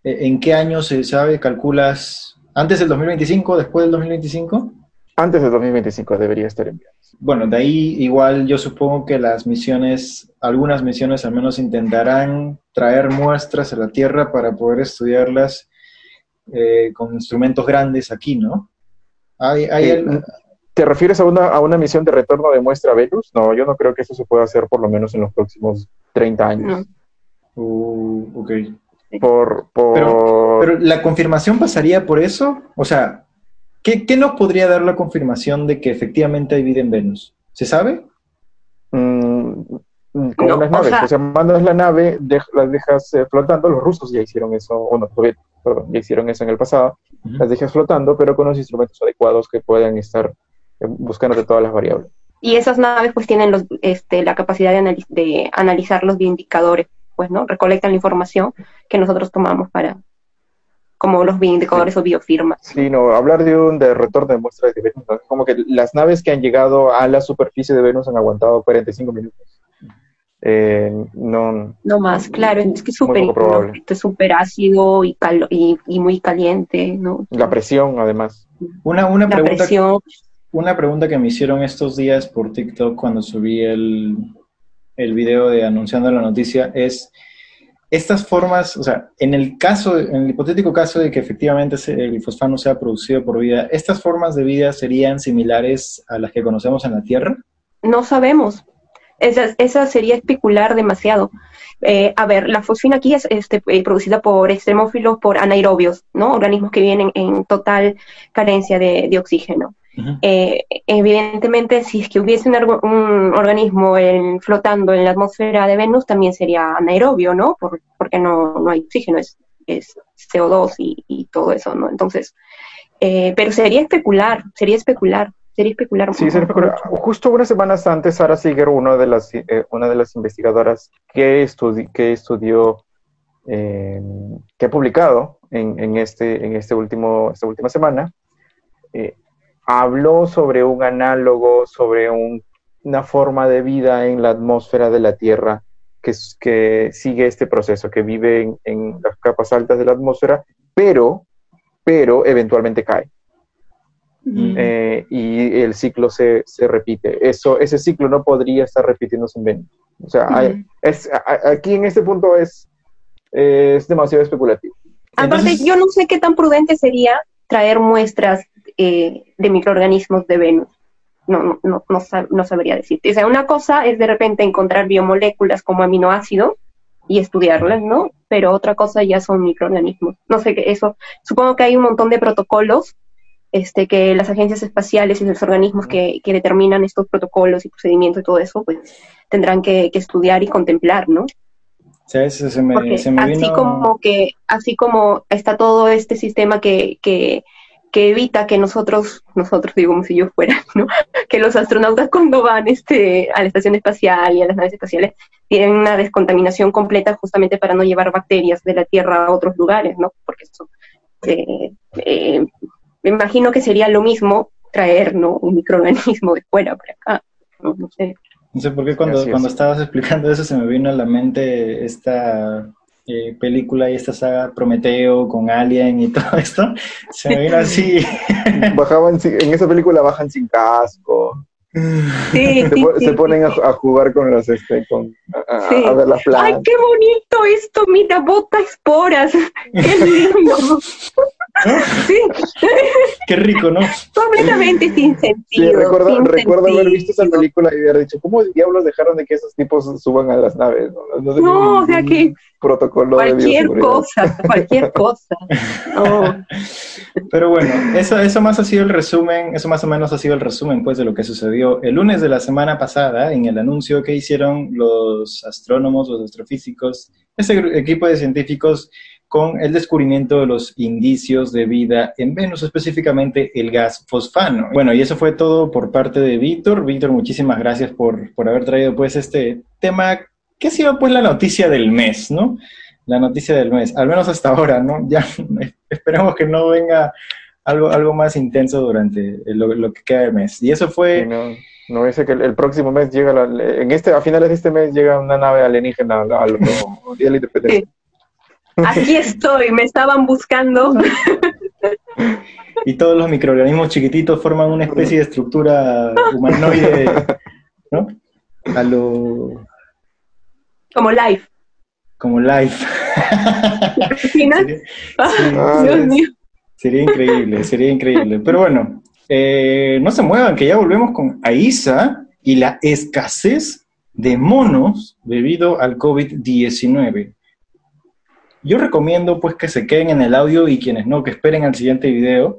¿E-, ¿En qué año se sabe? ¿Calculas antes del 2025, después del 2025? Antes del 2025 debería estar enviado. Bueno, de ahí igual yo supongo que las misiones, algunas misiones al menos intentarán traer muestras a la Tierra para poder estudiarlas eh, con instrumentos grandes aquí, ¿no? Hay, hay eh, ¿Te refieres a una, a una misión de retorno de muestra a Venus? No, yo no creo que eso se pueda hacer por lo menos en los próximos 30 años. Uh, ok. Por, Pero, la confirmación pasaría por eso. O sea, ¿qué, nos podría dar la confirmación de que efectivamente hay vida en Venus? ¿Se sabe? Mm, como las naves. O sea, mandas la nave, las dejas eh, flotando. Los rusos ya hicieron eso, o no, perdón, ya hicieron eso en el pasado. Las dejas flotando, pero con los instrumentos adecuados que puedan estar buscando todas las variables. Y esas naves pues tienen los, este, la capacidad de, de analizar los indicadores, pues, ¿no? Recolectan la información que nosotros tomamos para como los bioindicadores o biofirmas. Sí, no, hablar de un de retorno de muestras de Venus, como que las naves que han llegado a la superficie de Venus han aguantado 45 minutos. Eh, no, no más, claro, es que es súper ácido y, y, muy caliente, ¿no? La presión, además. Una, una, pregunta, una pregunta que me hicieron estos días por TikTok cuando subí el, el video de anunciando la noticia es estas formas, o sea, en el caso, en el hipotético caso de que efectivamente el fosfano sea producido por vida, ¿estas formas de vida serían similares a las que conocemos en la Tierra? No sabemos. Esa, esa sería especular demasiado. Eh, a ver, la fosfina aquí es este, eh, producida por extremófilos, por anaerobios, ¿no? Organismos que vienen en total carencia de, de oxígeno. Eh, evidentemente, si es que hubiese un, organismo flotando en la atmósfera de Venus, también sería anaerobio, ¿no? porque no, no, hay oxígeno, es, es CO2 y, todo eso, ¿no? Entonces, eh, pero sería especular, sería especular. Sería especular. Sí, sería especular. Justo unas semanas antes, Sara Siger, una de las, eh, una de las investigadoras que, que estudió, que ha publicado en, en, este, en este último, esta última semana, habló sobre un análogo, sobre una forma de vida en la atmósfera de la Tierra que, que sigue este proceso, que vive en, las capas altas de la atmósfera, pero, pero eventualmente cae. Eh, y el ciclo se, repite. Eso, ese ciclo no podría estar repitiéndose en Venus. O sea, aquí en este punto es, es demasiado especulativo. Aparte, yo no sé qué tan prudente sería traer muestras eh, de microorganismos de Venus. No, no, no, no, sabría decirte. O sea, una cosa es de repente encontrar biomoléculas como aminoácidos y estudiarlas, ¿no? Pero otra cosa ya son microorganismos. No sé qué eso. Supongo que hay un montón de protocolos este, que las agencias espaciales y los organismos que, que determinan estos protocolos y procedimientos y todo eso, pues tendrán que, estudiar y contemplar, ¿no? se me, se me así como que así como está todo este sistema que, que, que evita que nosotros, nosotros digo como si yo fuera, ¿no? que los astronautas cuando van este, a la estación espacial y a las naves espaciales tienen una descontaminación completa justamente para no llevar bacterias de la Tierra a otros lugares, ¿no? Porque eso, eh, eh, me imagino que sería lo mismo traer ¿no? un microorganismo de fuera para acá, no, no sé. No sé por qué cuando, cuando estabas explicando eso se me vino a la mente esta eh, película y esta saga Prometeo con Alien y todo esto, se me vino así. Bajaban, en esa película bajan sin casco. Sí, se, ponen a, jugar con los este, con, a, ver las plantas. Ay, qué bonito esto, mira, bota esporas. Qué lindo. Sí. Qué rico, ¿no? Completamente sin sentido. Sí, recuerdo, recuerdo haber visto esa película y haber dicho, ¿cómo diablos dejaron de que esos tipos suban a las naves? No, no, o sea que protocolo cualquier cosa, cualquier cosa. Pero bueno, eso, eso más ha sido el resumen, eso más o menos ha sido el resumen pues de lo que sucedió el lunes de la semana pasada en el anuncio que hicieron los astrónomos, los astrofísicos, ese equipo de científicos con el descubrimiento de los indicios de vida en Venus, específicamente el gas fosfano. Bueno, y eso fue todo por parte de Víctor. Víctor, muchísimas gracias por, por haber traído pues este tema que ha sido pues la noticia del mes, ¿no? La noticia del mes, al menos hasta ahora, ¿no? Ya esperemos que no venga algo, algo más intenso durante lo, que queda de mes. Y eso fue... no, no dice que el, próximo mes llega, en este, a finales de este mes llega una nave alienígena al, al, Día de la Independencia. Aquí estoy, me estaban buscando. Y todos los microorganismos chiquititos forman una especie de estructura humanoide, ¿no? A lo... Como life. Como life. Sería, ah, Dios mío. Sería increíble, sería increíble. Pero bueno, eh, no se muevan, que ya volvemos con AISA y la escasez de monos debido al COVID-19. Yo recomiendo pues que se queden en el audio y quienes no, que esperen al siguiente video,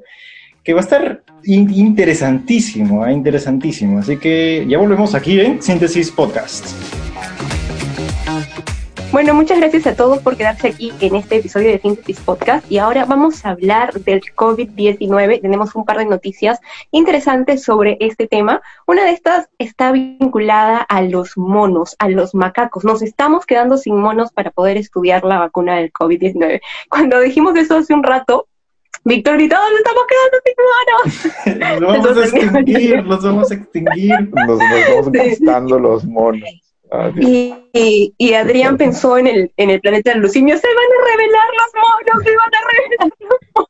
que va a estar interesantísimo, ¿eh? interesantísimo. Así que ya volvemos aquí en Síntesis Podcast. Bueno, muchas gracias a todos por quedarse aquí en este episodio de Síntesis Podcast. Y ahora vamos a hablar del COVID-19. Tenemos un par de noticias interesantes sobre este tema. Una de estas está vinculada a los monos, a los macacos. Nos estamos quedando sin monos para poder estudiar la vacuna del COVID-19. Cuando dijimos eso hace un rato, Víctor gritó, nos estamos quedando sin monos. los vamos a extinguir, los vamos a extinguir. Nos, nos vamos gastando los monos. Ah, y, y, Adrián pensó en el, en el planeta de los simios, se van a revelar los monos, se van a revelar los monos.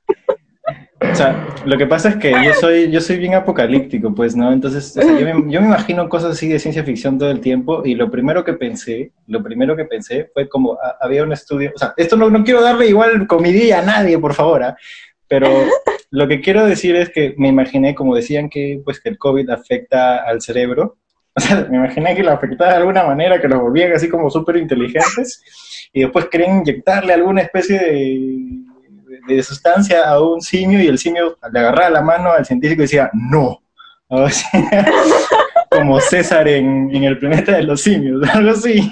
O sea, lo que pasa es que yo soy, yo soy bien apocalíptico, pues, ¿no? Entonces, o sea, yo, me, yo, me, imagino cosas así de ciencia ficción todo el tiempo y lo primero que pensé, lo primero que pensé fue como, a, había un estudio, o sea, esto no, no quiero darle igual comidilla a nadie, por favor, ¿eh? pero lo que quiero decir es que me imaginé, como decían que, pues, que el COVID afecta al cerebro, o sea, me imaginé que lo afectaba de alguna manera, que los volvían así como súper inteligentes y después querían inyectarle alguna especie de, de, sustancia a un simio y el simio le agarraba la mano al científico y decía, no. O sea, como César en, en el planeta de los simios, algo así.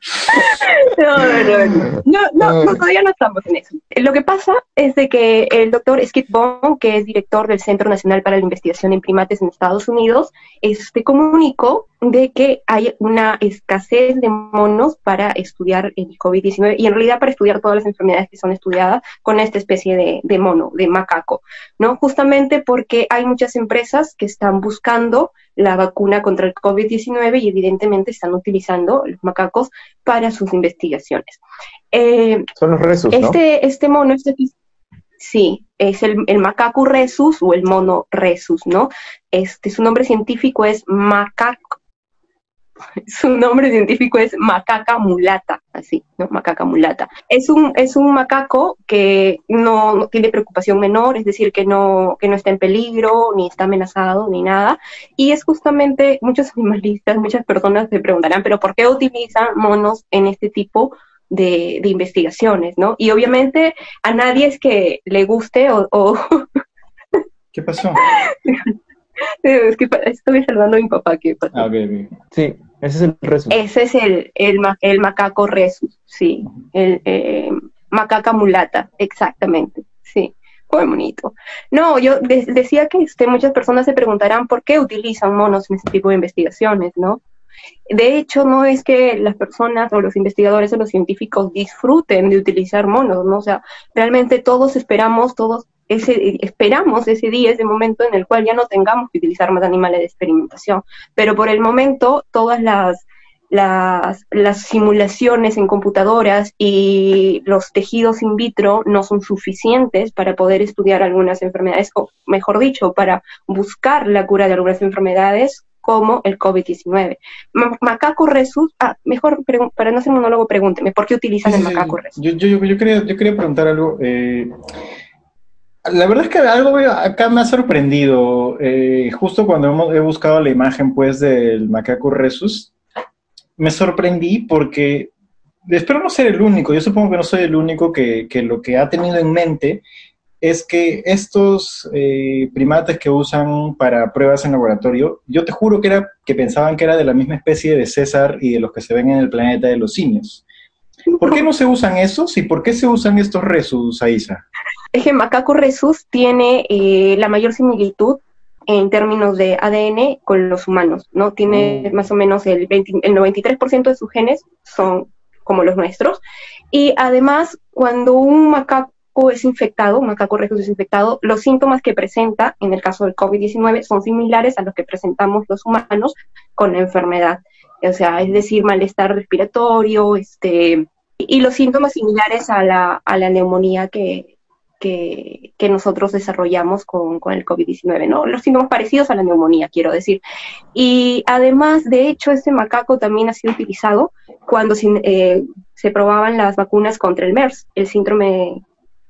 No, no, no, no, no, todavía no estamos en eso. Lo que pasa es de que el doctor Skip Bond, que es director del Centro Nacional para la Investigación en Primates en Estados Unidos, este comunicó de que hay una escasez de monos para estudiar el COVID-19 y en realidad para estudiar todas las enfermedades que son estudiadas con esta especie de, de mono, de macaco, ¿no? Justamente porque hay muchas empresas que están buscando la vacuna contra el COVID-19 y evidentemente están utilizando los macacos para sus investigaciones. Eh, Son los resus, este, ¿no? Este mono, este, sí, es el, el, macaco resus o el mono resus, ¿no? Este, su nombre científico es macaco, su nombre científico es macaca mulata, así, ¿no? Macaca mulata. Es un, es un macaco que no, no, tiene preocupación menor, es decir, que no, que no está en peligro, ni está amenazado, ni nada. Y es justamente, muchos animalistas, muchas personas se preguntarán, pero ¿por qué utilizan monos en este tipo de, de investigaciones, ¿no? Y obviamente a nadie es que le guste o... o ¿Qué pasó? es que estoy saludando a mi papá. ¿qué pasó? Ah, okay, okay. Sí, ese es el resus. Ese es el, el, el macaco resus, sí. El eh, macaca mulata, exactamente, sí. Muy bonito. No, yo de decía que este, muchas personas se preguntarán por qué utilizan monos en este tipo de investigaciones, ¿no? De hecho, no es que las personas o los investigadores o los científicos disfruten de utilizar monos, ¿no? O sea, realmente todos esperamos, todos ese, esperamos ese día, ese momento en el cual ya no tengamos que utilizar más animales de experimentación. Pero por el momento, todas las, las, las, simulaciones en computadoras y los tejidos in vitro no son suficientes para poder estudiar algunas enfermedades, o mejor dicho, para buscar la cura de algunas enfermedades como el COVID-19. Macaco resus, ah, mejor para no ser monólogo, pregúnteme, ¿por qué utilizan sí, el macaco resus? Yo, yo, yo, quería, yo quería preguntar algo. Eh, la verdad es que algo acá me ha sorprendido. Eh, justo cuando hemos, he buscado la imagen pues del macaco resus, me sorprendí porque espero no ser el único, yo supongo que no soy el único que, que lo que ha tenido en mente es que estos eh, primates que usan para pruebas en laboratorio, yo te juro que, era, que pensaban que era de la misma especie de César y de los que se ven en el planeta de los simios. ¿Por qué no se usan esos y por qué se usan estos resus, Aisa? Que macaco resus tiene eh, la mayor similitud en términos de ADN con los humanos, ¿no? Tiene mm. más o menos el, 20, el 93% de sus genes son como los nuestros. Y además, cuando un macaco es infectado, un macaco resus es infectado, los síntomas que presenta en el caso del COVID-19 son similares a los que presentamos los humanos con la enfermedad. O sea, es decir, malestar respiratorio, este, y los síntomas similares a la, a la neumonía que, que, que, nosotros desarrollamos con, con el COVID-19, ¿no? Los síntomas parecidos a la neumonía, quiero decir. Y además, de hecho, este macaco también ha sido utilizado cuando se, eh, se probaban las vacunas contra el MERS, el síndrome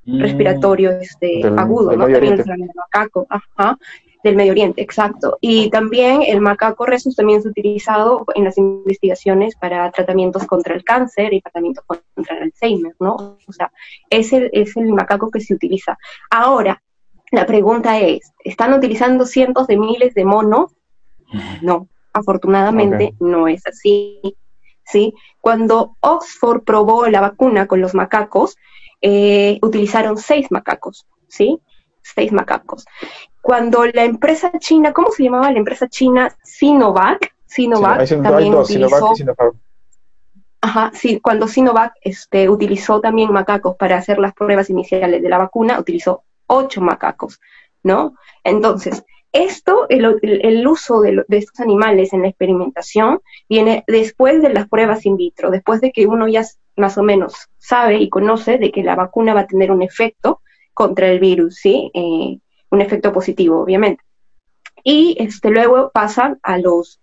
mm. respiratorio este, del, agudo, del ¿no? También el macaco, ajá del Medio Oriente, exacto. Y también el macaco resus también es utilizado en las investigaciones para tratamientos contra el cáncer y tratamientos contra el Alzheimer, ¿no? O sea, es el, es el macaco que se utiliza. Ahora, la pregunta es, ¿están utilizando cientos de miles de monos? No, afortunadamente okay. no es así. ¿sí? Cuando Oxford probó la vacuna con los macacos, eh, utilizaron seis macacos, ¿sí? Seis macacos. Cuando la empresa china, ¿cómo se llamaba la empresa china? Sinovac, Sinovac también utilizó... Ajá, sí, cuando Sinovac este, utilizó también macacos para hacer las pruebas iniciales de la vacuna, utilizó ocho macacos, ¿no? Entonces, esto, el, uso de, estos animales en la experimentación viene después de las pruebas in vitro, después de que uno ya más o menos sabe y conoce de que la vacuna va a tener un efecto contra el virus, ¿sí? Eh, un efecto positivo, obviamente. Y este, luego pasan a los,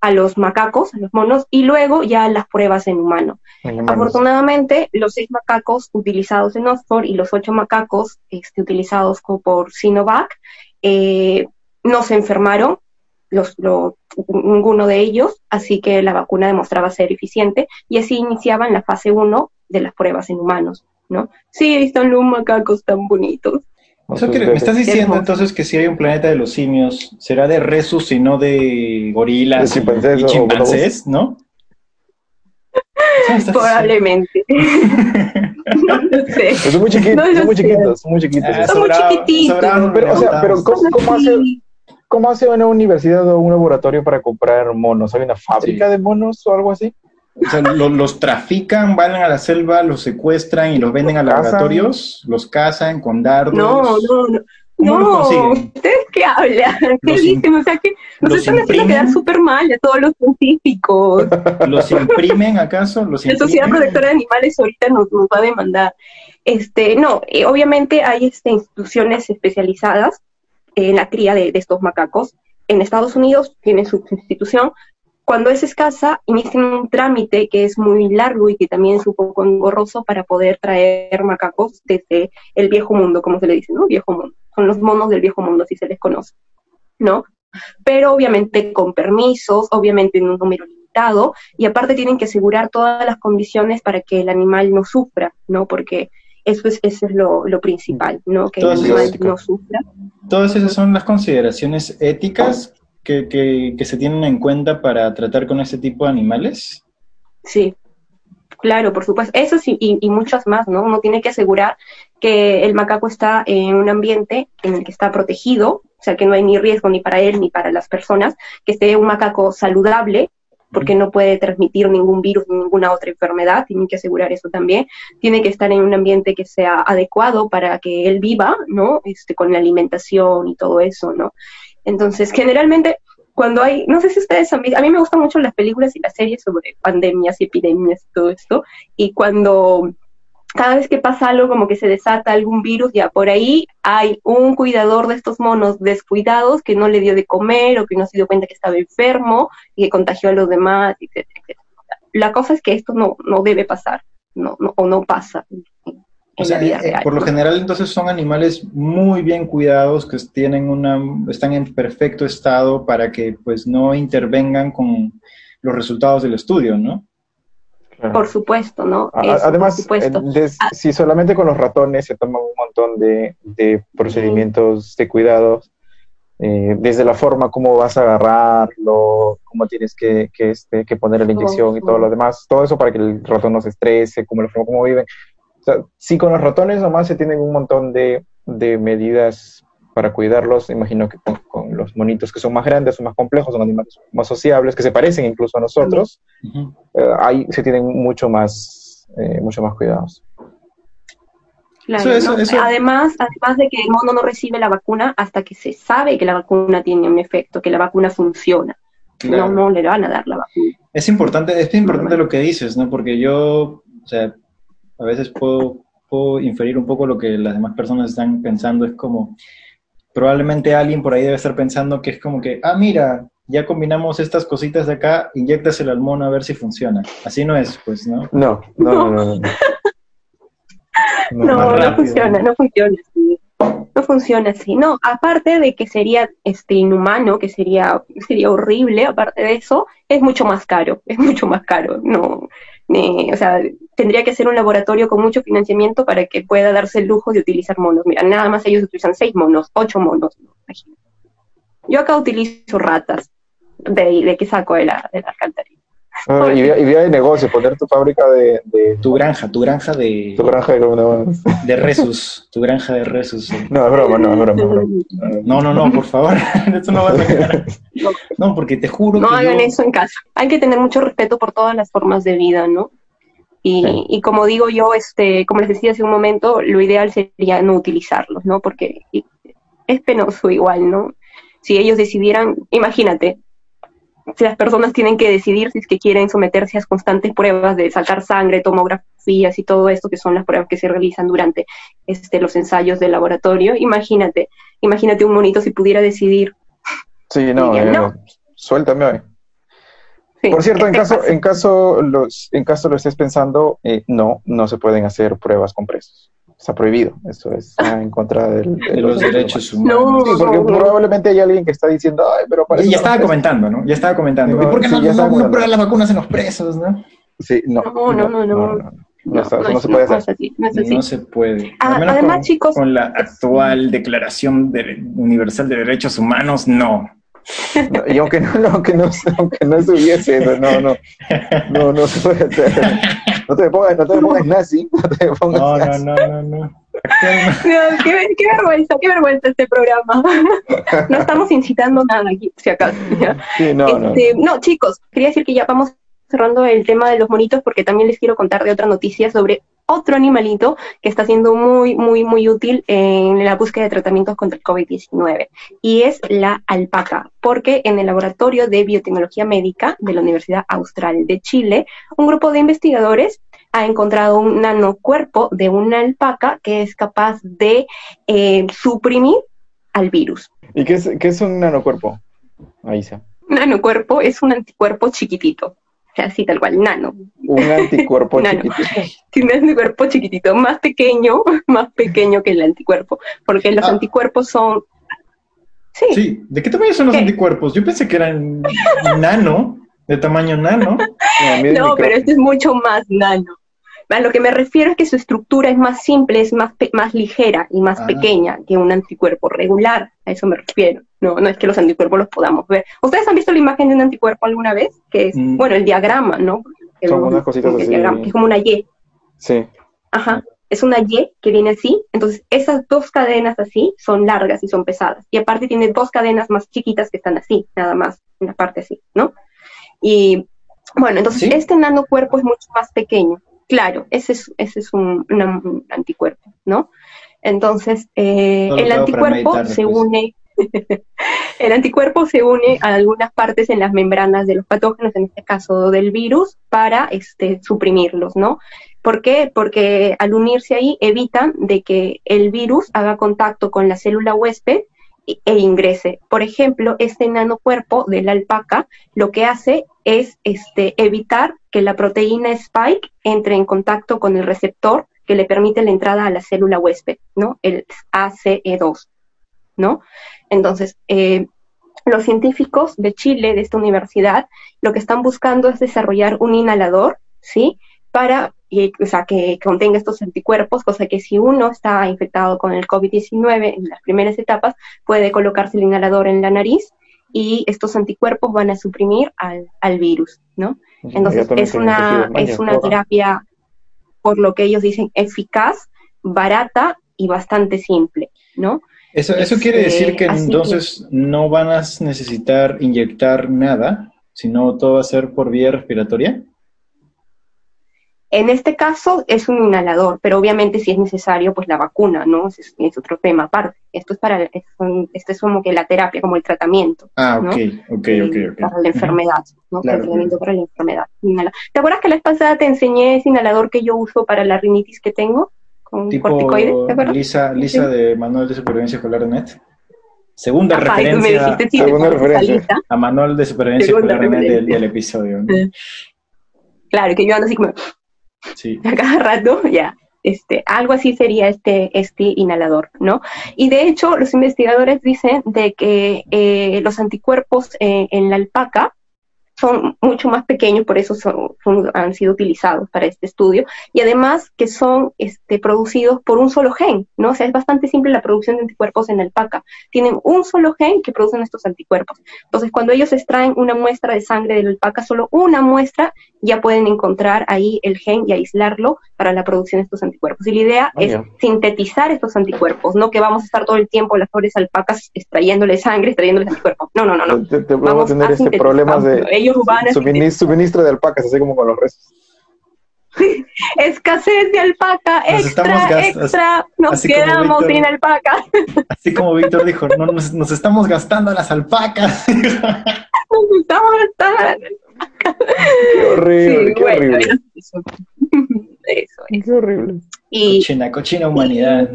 a los macacos, a los monos, y luego ya las pruebas en humano. Afortunadamente, los seis macacos utilizados en Oxford y los ocho macacos este, utilizados por Sinovac eh, no se enfermaron, los, ninguno de ellos, así que la vacuna demostraba ser eficiente y así iniciaban la fase 1 de las pruebas en humanos, ¿no? Sí, están los macacos tan bonitos. me estás diciendo entonces que si hay un planeta de los simios, será de resus y no de gorilas y chimpancés, ¿no? Probablemente. no lo sé. son muy chiquitos, son muy chiquitos, son muy chiquitos. son muy chiquititos. pero, o sea, pero ¿cómo, cómo hace, ¿cómo hace una universidad o un laboratorio para comprar monos? ¿Hay una fábrica de monos o algo así? O sea, los trafican, van a la selva, los secuestran y los venden a laboratorios, los cazan con dardos. No, no, no. No, ¿ustedes qué hablan? ¿Qué dicen? O sea, que nos están haciendo quedar súper mal a todos los científicos. ¿Los imprimen acaso? ¿Los La Sociedad Protectora de Animales ahorita nos, nos va a demandar. Este, no, eh, obviamente hay este, instituciones especializadas en la cría de, de estos macacos. En Estados Unidos tienen su institución, cuando es escasa, inician un trámite que es muy largo y que también es un poco engorroso para poder traer macacos desde el viejo mundo, como se le dice, ¿no? Viejo mundo. Son los monos del viejo mundo, así se les conoce, ¿no? Pero obviamente con permisos, obviamente en un número limitado, y aparte tienen que asegurar todas las condiciones para que el animal no sufra, ¿no? Porque eso es, eso es lo, lo principal, ¿no? Que el animal no sufra. Todas esas son las consideraciones éticas que, se tienen en cuenta para tratar con ese tipo de animales? Sí, claro, por supuesto. Eso sí, y, y, muchas más, ¿no? Uno tiene que asegurar que el macaco está en un ambiente en el que está protegido, o sea, que no hay ni riesgo ni para él ni para las personas, que esté un macaco saludable, porque no puede transmitir ningún virus ni ninguna otra enfermedad, tienen que asegurar eso también. Tiene que estar en un ambiente que sea adecuado para que él viva, ¿no? Este, con la alimentación y todo eso, ¿no? Entonces, generalmente, cuando hay, no sé si ustedes han visto, a mí me gustan mucho las películas y las series sobre pandemias y epidemias y todo esto, y cuando cada vez que pasa algo como que se desata algún virus, ya por ahí hay un cuidador de estos monos descuidados que no le dio de comer o que no se dio cuenta que estaba enfermo y que contagió a los demás, etcétera, La cosa es que esto no, no debe pasar, no, no, o no pasa. O sea, eh, por lo general entonces son animales muy bien cuidados que tienen una, están en perfecto estado para que pues no intervengan con los resultados del estudio, ¿no? Por supuesto, ¿no? Además, ah. si solamente con los ratones se toman un montón de, procedimientos de cuidados, eh, desde la forma como vas a agarrarlo, cómo tienes que, que, este, que poner la inyección y todo lo demás, todo eso para que el ratón no se estrese, cómo, la forma como viven, o sí, con los ratones nomás se tienen un montón de, medidas para cuidarlos. Imagino que con, los monitos que son más grandes, son más complejos, son animales más sociables, que se parecen incluso a nosotros, eh, ahí se tienen mucho más, eh, mucho más cuidados. Claro, Además, además de que el mono no recibe la vacuna hasta que se sabe que la vacuna tiene un efecto, que la vacuna funciona. No, no le van a dar la vacuna. Es importante, es importante lo que dices, ¿no? Porque yo, o sea, a veces puedo, inferir un poco lo que las demás personas están pensando. Es como, probablemente alguien por ahí debe estar pensando que es como que, ah, mira, ya combinamos estas cositas de acá, inyectaselo al mono a ver si funciona. Así no es, pues, ¿no? No, no, no, no. No, no, funciona, no funciona así. No funciona así. No, aparte de que sería este inhumano, que sería, sería horrible, aparte de eso, es mucho más caro, es mucho más caro. No, o sea, tendría que ser un laboratorio con mucho financiamiento para que pueda darse el lujo de utilizar monos. Mira, nada más ellos utilizan seis monos, ocho monos, Yo acá utilizo ratas, de, de que saco de la, de. Ah, idea, idea de negocio, poner tu fábrica de... de Tu granja, tu granja de, tu granja de de Resus, tu granja de Resus. No, es broma, no, es broma, es broma. No, no, no, por favor, eso no va a sacar. No, porque te juro No que hagan yo- eso en casa. Hay que tener mucho respeto por todas las formas de vida, ¿no? Y, Sí. y como digo yo, este, como les decía hace un momento, lo ideal sería no utilizarlos, ¿no? Porque es penoso igual, ¿no? Si ellos decidieran, imagínate, si las personas tienen que decidir si es que quieren someterse a constantes pruebas de sacar sangre, tomografías y todo esto, que son las pruebas que se realizan durante este, los ensayos de laboratorio, imagínate, imagínate un monito si pudiera decidir. Sí, no, Diría, eh, no. suéltame hoy. Sí, Por cierto, en es caso, fácil. en caso, los, en caso lo estés pensando, eh, no, no se pueden hacer pruebas con presos. Está prohibido. Eso es ah, en contra del- de los derechos No, humanos. Sí, porque no, no. probablemente hay alguien que está diciendo, ay, pero Y parece ya estaba comentando, ¿no? Ya estaba comentando. No, ¿Y por qué sí, no, ya no, estaba no comentando. prueban las vacunas en los presos, no? Sí, no. No, no, no, no. No, está- eso no es- se puede no hacer. así, no es así. No se puede. Ah, además, con, chicos, con la actual Declaración de- Universal de Derechos Humanos, no. No, y aunque no, no, aunque no, aunque no estuviese, no, no, no, no, no se puede hacer. No te pongas, no te pongas nazi, no te pongas No, no, nazi. no, no, no. No, qué, ver- qué vergüenza, qué vergüenza este programa. No estamos incitando nada aquí, si acaso. Sí, no, no. Este, no, chicos, quería decir que ya vamos cerrando el tema de los monitos porque también les quiero contar de otra noticia sobre otro animalito que está siendo muy, muy, muy útil en la búsqueda de tratamientos contra el COVID-19 y es la alpaca, porque en el laboratorio de biotecnología médica de la Universidad Austral de Chile, un grupo de investigadores ha encontrado un nanocuerpo de una alpaca que es capaz de eh, suprimir al virus. ¿Y qué es, qué es un nanocuerpo? Está. Nanocuerpo es un anticuerpo chiquitito, así tal cual, nano. Un anticuerpo Nano. chiquitito. Tiene un anticuerpo chiquitito, más pequeño, más pequeño que el anticuerpo, porque los Ah. anticuerpos son... Sí, Sí, ¿de qué tamaño son los ¿Qué? anticuerpos? Yo pensé que eran nano, de tamaño nano. No, no, pero este es mucho más nano. A lo que me refiero es que su estructura es más simple, es más, pe- más ligera y más Ah. pequeña que un anticuerpo regular. A eso me refiero. No, no es que los anticuerpos los podamos ver. ¿Ustedes han visto la imagen de un anticuerpo alguna vez? Que es, Mm. bueno, el diagrama, ¿no? El- Son unas cositas el así. diagrama, que es como una Y. Sí. Ajá. Es una Y que viene así. Entonces, esas dos cadenas así son largas y son pesadas. Y aparte tiene dos cadenas más chiquitas que están así, nada más, en la parte así, ¿no? Y bueno, entonces ¿Sí? este nanocuerpo es mucho más pequeño. Claro, ese es, ese es un, un anticuerpo, ¿no? Entonces, eh, el anticuerpo se une, el anticuerpo se une a algunas partes en las membranas de los patógenos, en este caso del virus, para este, suprimirlos, ¿no? ¿Por qué? Porque al unirse ahí evitan de que el virus haga contacto con la célula huésped y- e ingrese. Por ejemplo, este nanocuerpo de la alpaca lo que hace es este, evitar que la proteína spike entre en contacto con el receptor que le permite la entrada a la célula huésped, ¿no? El ACE2, ¿no? Entonces, eh, los científicos de Chile, de esta universidad, lo que están buscando es desarrollar un inhalador, ¿sí? Para, o sea, que contenga estos anticuerpos, cosa que si uno está infectado con el COVID-19 en las primeras etapas, puede colocarse el inhalador en la nariz y estos anticuerpos van a suprimir al, al virus, ¿no? Entonces es una, es una terapia, por lo que ellos dicen, eficaz, barata y bastante simple, ¿no? Eso, eso quiere Este, decir que entonces no van a necesitar inyectar nada, sino todo va a ser por vía respiratoria. En este caso es un inhalador, pero obviamente si es necesario, pues la vacuna, ¿no? Es, es otro tema aparte. Esto es para, es, un- esto es como que la terapia, como el tratamiento. Ah, ¿no? ok, ok, eh, ok, ok. Para la enfermedad, ¿no? Claro, el tratamiento claro. para la enfermedad. Inhala- ¿Te acuerdas que la vez pasada te enseñé ese inhalador que yo uso para la rinitis que tengo? Con Tipo corticoides, ¿te acuerdas? Lisa, Lisa de Manual de Supervivencia Escolar de NET. Segunda Ajá, referencia dijiste, sí, Segunda referencia. a Manual de Supervivencia Escolar de NET del, episodio. ¿no? Claro, que yo ando así como Sí. a cada rato, ya. Este, algo así sería este, este inhalador, ¿no? Y de hecho, los investigadores dicen de que eh, los anticuerpos eh, en la alpaca son mucho más pequeños, por eso son, han sido utilizados para este estudio, y además que son este, producidos por un solo gen, ¿no? O sea, es bastante simple la producción de anticuerpos en alpaca. Tienen un solo gen que producen estos anticuerpos. Entonces, cuando ellos extraen una muestra de sangre de la alpaca, solo una muestra, ya pueden encontrar ahí el gen y aislarlo para la producción de estos anticuerpos. Y la idea es sintetizar estos anticuerpos, no que vamos a estar todo el tiempo las pobres alpacas extrayéndole sangre, extrayéndole anticuerpos. No, no, no, no. Te, vamos a tener este problema de ellos van a suministro, de alpacas, así como con los restos. Escasez de alpaca, extra, extra, nos quedamos sin alpaca. Así como Víctor dijo, no, nos, estamos gastando las alpacas. Nos estamos gastando las alpacas. Qué horrible, qué horrible. Eso, eso, Qué horrible. Y, cochina, cochina humanidad.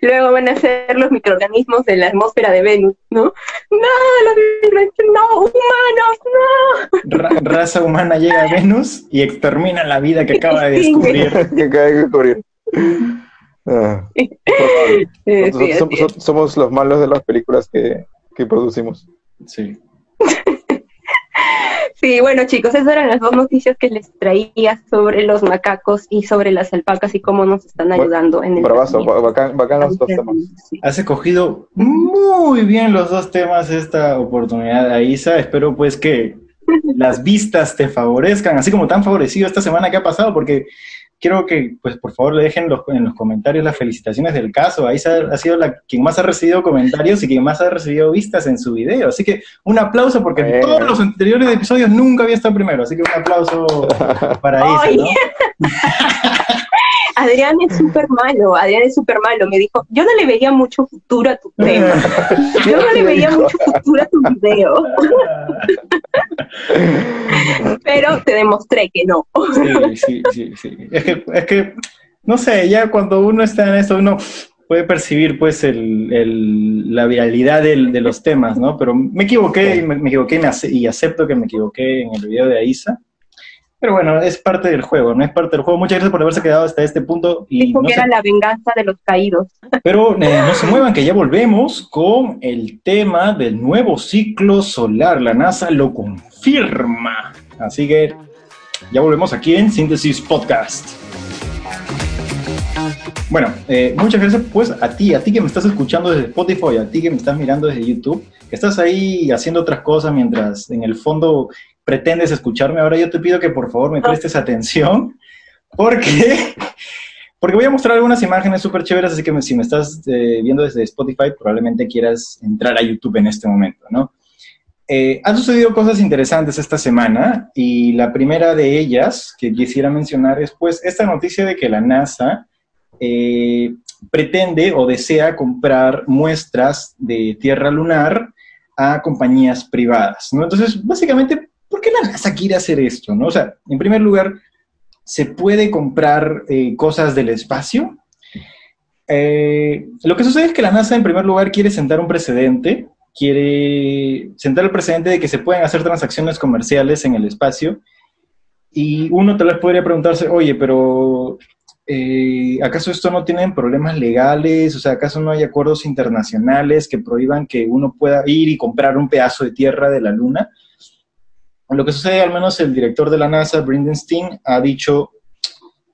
Luego van a ser los microorganismos de la atmósfera de Venus, ¿no? No, los no, humanos, no. raza humana llega a Venus y extermina la vida que acaba de descubrir. que acaba de descubrir. Ah, somos, los malos de las películas que, que producimos. Sí. Sí, bueno chicos, esas eran las dos noticias que les traía sobre los macacos y sobre las alpacas y cómo nos están ayudando en el... Bravazo, bacán, bacán los dos temas. Has escogido muy bien los dos temas esta oportunidad, Aisa. Espero pues que las vistas te favorezcan, así como tan favorecido esta semana que ha pasado, porque quiero que, pues, por favor, le dejen en los comentarios las felicitaciones del caso. Ahí ha, sido la quien más ha recibido comentarios y quien más ha recibido vistas en su video. Así que un aplauso porque en todos los anteriores episodios nunca había estado primero. Así que un aplauso para Isa, ¿no? Adrián es súper malo, Adrián es súper malo. Me dijo, yo no le veía mucho futuro a tu tema. Yo no le veía mucho futuro a tu video. Pero te demostré que no. Sí, sí, sí, sí. Es que, es que, no sé, ya cuando uno está en esto, uno puede percibir pues el, el, la viralidad del, de los temas, ¿no? Pero me equivoqué, me, me equivoqué y, acepto que me equivoqué en el video de Aisa. Pero bueno, es parte del juego, no es parte del juego. Muchas gracias por haberse quedado hasta este punto. Y Dijo que era la venganza de los caídos. Pero eh, no se muevan, que ya volvemos con el tema del nuevo ciclo solar. La NASA lo confirma. Así que ya volvemos aquí en Síntesis Podcast. Bueno, eh, muchas gracias pues a ti, a ti que me estás escuchando desde Spotify, a ti que me estás mirando desde YouTube, que estás ahí haciendo otras cosas mientras en el fondo pretendes escucharme, ahora yo te pido que por favor me prestes atención, porque, porque voy a mostrar algunas imágenes súper chéveres, así que si me estás eh, viendo desde Spotify, probablemente quieras entrar a YouTube en este momento, ¿no? Eh, han sucedido cosas interesantes esta semana y la primera de ellas que quisiera mencionar es pues esta noticia de que la NASA eh, pretende o desea comprar muestras de tierra lunar a compañías privadas, ¿no? Entonces, básicamente, ¿por qué la NASA quiere hacer esto? ¿no? O sea, en primer lugar, ¿se puede comprar eh, cosas del espacio? Eh, lo que sucede es que la NASA, en primer lugar, quiere sentar un precedente, quiere sentar el precedente de que se pueden hacer transacciones comerciales en el espacio. Y uno tal vez podría preguntarse, oye, pero eh, ¿acaso esto no tiene problemas legales? O sea, ¿acaso no hay acuerdos internacionales que prohíban que uno pueda ir y comprar un pedazo de tierra de la Luna? Lo que sucede, al menos el director de la NASA, Brindenstein, ha dicho,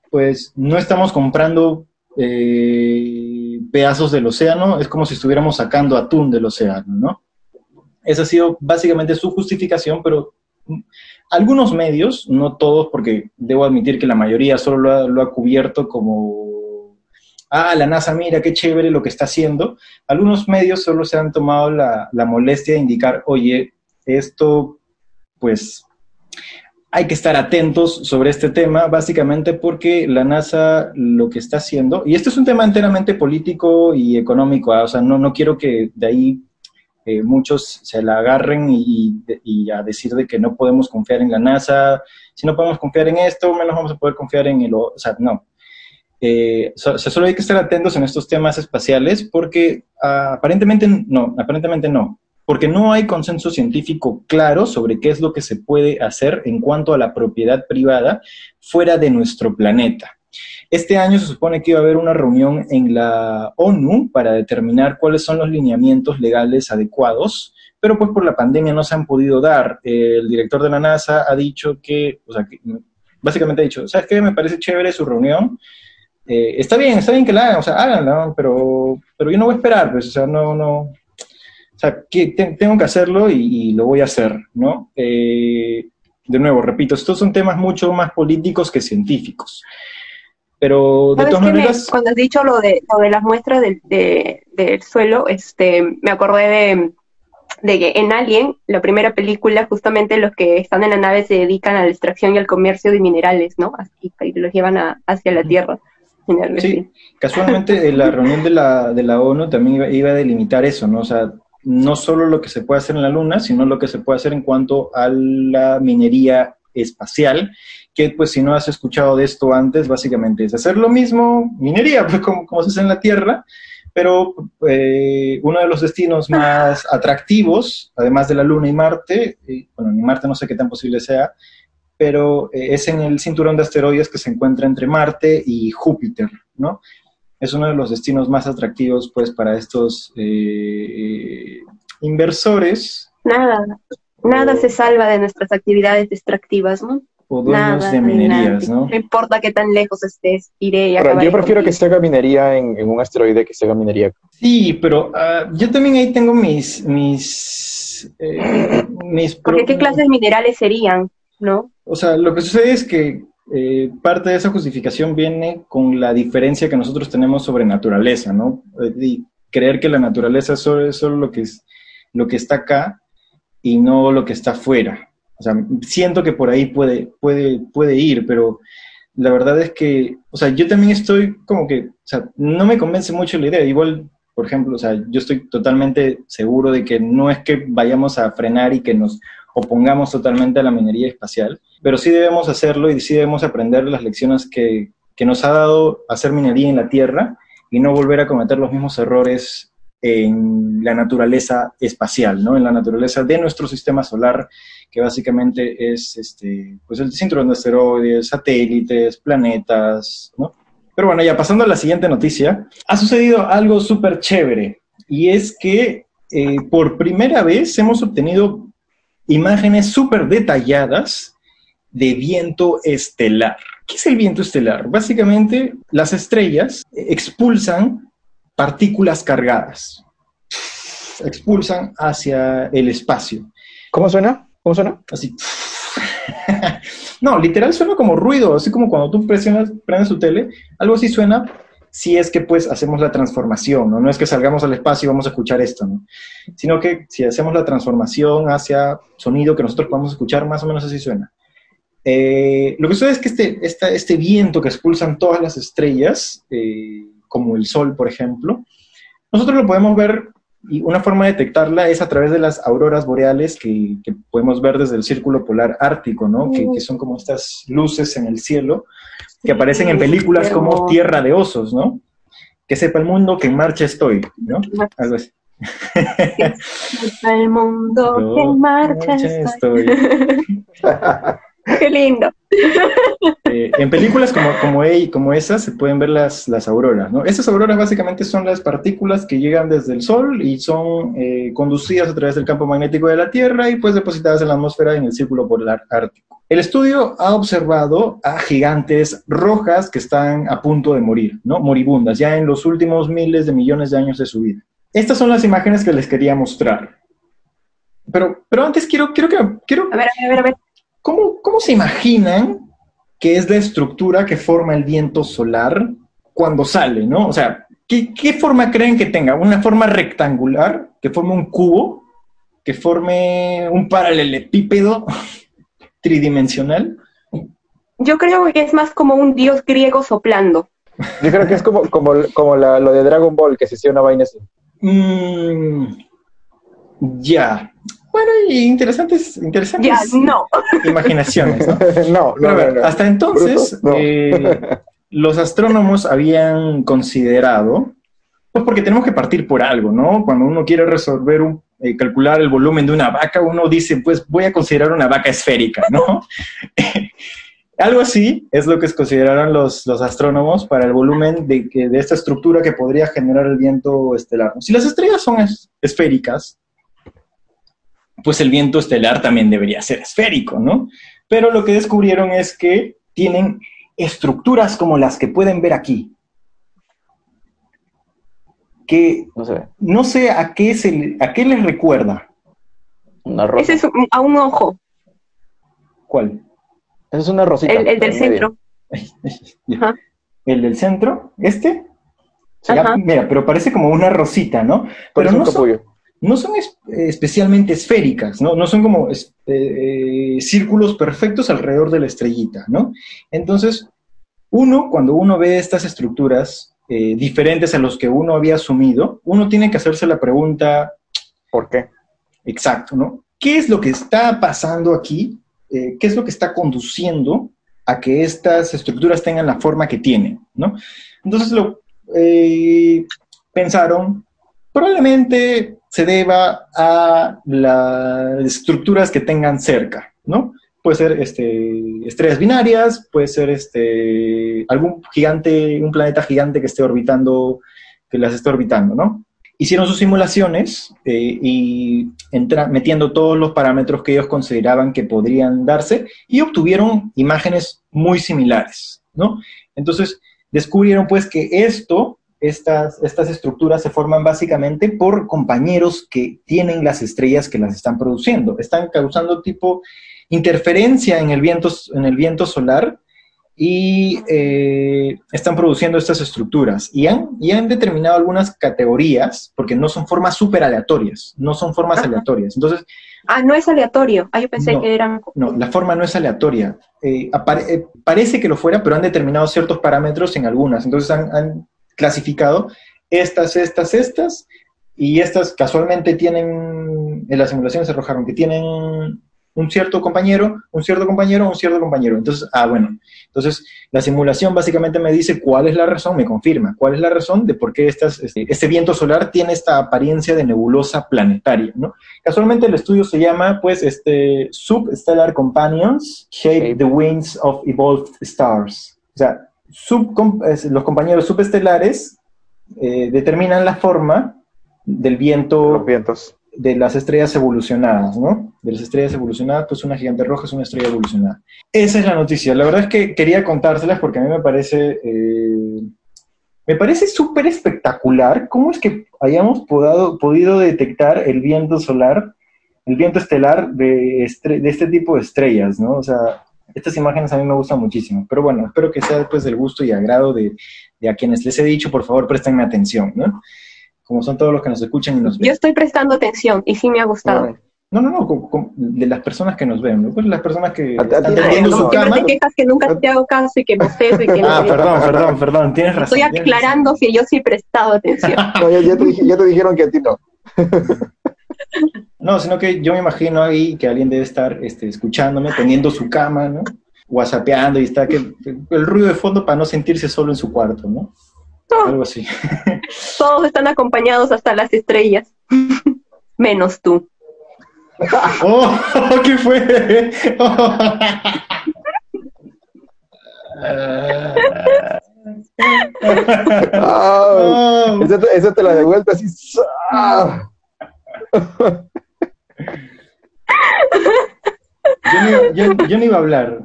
pues no estamos comprando eh, pedazos del océano, es como si estuviéramos sacando atún del océano, ¿no? Esa ha sido básicamente su justificación, pero algunos medios, no todos, porque debo admitir que la mayoría solo lo ha, cubierto como, ah, la NASA mira qué chévere lo que está haciendo, algunos medios solo se han tomado la, la molestia de indicar, oye, esto pues hay que estar atentos sobre este tema, básicamente porque la NASA lo que está haciendo, y este es un tema enteramente político y económico, ¿ah? o sea, no, no quiero que de ahí eh, muchos se la agarren y, a decir de que no podemos confiar en la NASA, si no podemos confiar en esto, menos vamos a poder confiar en el, o sea, no. Eh, solo hay que estar atentos en estos temas espaciales porque ah, aparentemente no, aparentemente no porque no hay consenso científico claro sobre qué es lo que se puede hacer en cuanto a la propiedad privada fuera de nuestro planeta. Este año se supone que iba a haber una reunión en la ONU para determinar cuáles son los lineamientos legales adecuados, pero pues por la pandemia no se han podido dar. El director de la NASA ha dicho que, o sea, que básicamente ha dicho, ¿sabes qué? Me parece chévere su reunión. Eh, está bien, está bien que la hagan, o sea, háganla, pero, pero yo no voy a esperar, pues, o sea, no, no, sea, que tengo que hacerlo y, lo voy a hacer, ¿no? Eh, de nuevo, repito, estos son temas mucho más políticos que científicos. Pero de todas maneras... cuando has dicho lo de, lo de las muestras del, del suelo, este, me acordé de, de que en Alien, la primera película, justamente los que están en la nave se dedican a la extracción y al comercio de minerales, ¿no? Así, y los llevan hacia la Tierra. Sí, casualmente la reunión de la, de la ONU también iba, iba, a delimitar eso, ¿no? O sea, no solo lo que se puede hacer en la Luna, sino lo que se puede hacer en cuanto a la minería espacial, que pues si no has escuchado de esto antes, básicamente es hacer lo mismo, minería, pues como, se hace en la Tierra, pero eh, uno de los destinos más atractivos, además de la Luna y Marte, bueno, ni Marte no sé qué tan posible sea, pero eh, es en el cinturón de asteroides que se encuentra entre Marte y Júpiter, ¿no? Es uno de los destinos más atractivos pues para estos eh, inversores. Nada, nada se salva de nuestras actividades extractivas, ¿no? O dueños de minerías, ¿no? No importa qué tan lejos estés, iré y Yo prefiero que se haga minería en, un asteroide que se haga minería. Sí, pero ah, yo también ahí tengo mis... mis, eh, mis Porque qué clases de minerales serían, ¿no? O sea, lo que sucede es que eh, parte de esa justificación viene con la diferencia que nosotros tenemos sobre naturaleza, ¿no? Eh, y creer que la naturaleza es solo, lo, que es, lo que está acá y no lo que está afuera. O sea, siento que por ahí puede, puede, puede ir, pero la verdad es que, o sea, yo también estoy como que, o sea, no me convence mucho la idea. Igual, por ejemplo, o sea, yo estoy totalmente seguro de que no es que vayamos a frenar y que nos opongamos totalmente a la minería espacial, pero sí debemos hacerlo y sí debemos aprender las lecciones que, que nos ha dado hacer minería en la Tierra y no volver a cometer los mismos errores en la naturaleza espacial, ¿no? En la naturaleza de nuestro sistema solar, que básicamente es este, pues el cinturón de asteroides, satélites, planetas, ¿no? Pero bueno, ya pasando a la siguiente noticia, ha sucedido algo súper chévere, y es que eh, por primera vez hemos obtenido imágenes súper detalladas de viento estelar. ¿Qué es el viento estelar? Básicamente, las estrellas expulsan partículas cargadas, expulsan hacia el espacio. ¿Cómo suena? ¿Cómo suena? Así. no, literal suena como ruido, así como cuando tú presionas, prendes tu tele, algo así suena, si es que pues hacemos la transformación, ¿no? No es que salgamos al espacio y vamos a escuchar esto, ¿no? Sino que si hacemos la transformación hacia sonido que nosotros podamos escuchar, más o menos así suena. Eh, lo que sucede es que este, este viento que expulsan todas las estrellas, eh, como el Sol, por ejemplo, nosotros lo podemos ver y una forma de detectarla es a través de las auroras boreales que, podemos ver desde el círculo polar ártico, ¿no? Que, que, son como estas luces en el cielo que aparecen en películas como Tierra de Osos, ¿no? Que sepa el mundo que en marcha estoy, ¿no? Algo así. Que sepa el mundo que en marcha, estoy. Qué lindo. Eh, en películas como, como, como esas se pueden ver las, las auroras, ¿no? Esas auroras básicamente son las partículas que llegan desde el Sol y son eh, conducidas a través del campo magnético de la Tierra y pues depositadas en la atmósfera en el círculo polar ártico. El estudio ha observado a gigantes rojas que están a punto de morir, ¿no? Moribundas, ya en los últimos miles de millones de años de su vida. Estas son las imágenes que les quería mostrar. Pero, pero antes quiero, quiero que... Quiero, a ver, a ver, a ver. ¿Cómo, ¿Cómo se imaginan que es la estructura que forma el viento solar cuando sale, ¿no? O sea, ¿qué, ¿qué, forma creen que tenga? ¿Una forma rectangular, que forme un cubo, que forme un paralelepípedo tridimensional? Yo creo que es más como un dios griego soplando. Yo creo que es como, como, como lo de Dragon Ball, que se hacía una vaina así. Mm, ya, bueno, y interesantes, interesantes no. imaginaciones. ¿no? no, Hasta entonces, eh, los astrónomos habían considerado, pues porque tenemos que partir por algo, ¿no? Cuando uno quiere resolver un, eh, calcular el volumen de una vaca, uno dice, pues voy a considerar una vaca esférica, ¿no? Algo así es lo que consideraron los, los astrónomos para el volumen de, de esta estructura que podría generar el viento estelar. Si las estrellas son esféricas, pues el viento estelar también debería ser esférico, ¿no? Pero lo que descubrieron es que tienen estructuras como las que pueden ver aquí, que no sé, no sé a, qué se, a qué les recuerda. Una Ese es a un ojo. ¿Cuál? Esa es una rosita. El, del centro. ¿El del centro? ¿Este? mira, pero parece como una rosita, ¿no? Pero no son, no son especialmente esféricas, ¿no? No son como eh, círculos perfectos alrededor de la estrellita, ¿no? Entonces, uno, cuando uno ve estas estructuras eh, diferentes a los que uno había asumido, uno tiene que hacerse la pregunta... ¿Por qué? Exacto, ¿no? ¿Qué es lo que está pasando aquí eh, qué es lo que está conduciendo a que estas estructuras tengan la forma que tienen, ¿no? Entonces lo eh, pensaron, probablemente se deba a las estructuras que tengan cerca, ¿no? Puede ser este, estrellas binarias, puede ser este, algún gigante, un planeta gigante que esté orbitando, que las esté orbitando, ¿no? hicieron sus simulaciones eh, y metiendo todos los parámetros que ellos consideraban que podrían darse y obtuvieron imágenes muy similares, ¿no? Entonces, descubrieron pues que esto, estas, estas estructuras se forman básicamente por compañeros que tienen las estrellas que las están produciendo. Están causando tipo interferencia en el viento, en el viento solar y eh, están produciendo estas estructuras y han, y han determinado algunas categorías, porque no son formas súper aleatorias, no son formas aleatorias. Entonces, ah, no es aleatorio. Ah, yo pensé que eran. No, la forma no es aleatoria. Eh, eh, parece que lo fuera, pero han determinado ciertos parámetros en algunas. Entonces han, han clasificado estas, estas, estas, y estas casualmente tienen, en las simulaciones se arrojaron que tienen un cierto compañero, un cierto compañero, un cierto compañero. Entonces, ah, bueno, entonces la simulación básicamente me dice cuál es la razón, me confirma cuál es la razón de por qué estas, este, este, viento solar tiene esta apariencia de nebulosa planetaria, ¿no? Casualmente el estudio se llama, pues, este, Substellar Companions Shape the Winds of Evolved Stars. O sea, los compañeros subestelares eh, determinan la forma del viento. Los vientos de las estrellas evolucionadas, ¿no? De las estrellas evolucionadas, pues una gigante roja es una estrella evolucionada. Esa es la noticia. La verdad es que quería contárselas porque a mí me parece, eh, me parece súper espectacular cómo es que hayamos podido detectar el viento solar, el viento estelar de, de este tipo de estrellas, ¿no? O sea, estas imágenes a mí me gustan muchísimo. Pero bueno, espero que sea después del gusto y agrado de, de a quienes les he dicho, por favor, préstenme atención, ¿no? como son todos los que nos escuchan y nos ven. Yo estoy prestando atención y sí me ha gustado. No, no, no, de las personas que nos ven, ¿no? Pues las personas que están teniendo su cama. te quejas que nunca te hago caso y que bostezo y que Ah, perdón, perdón, perdón, tienes razón. Estoy aclarando si yo sí he prestado atención. no, ya, te, ya, te, dijeron que a ti no. no, sino que yo me imagino ahí que alguien debe estar este, escuchándome, teniendo su cama, ¿no? Whatsappeando y está que el ruido de fondo para no sentirse solo en su cuarto, ¿no? Algo así. Todos están acompañados hasta las estrellas, menos tú. ¡Oh! ¿Qué fue? oh, esa, te, la de vuelta así. Yo, no, yo, no, iba a hablar.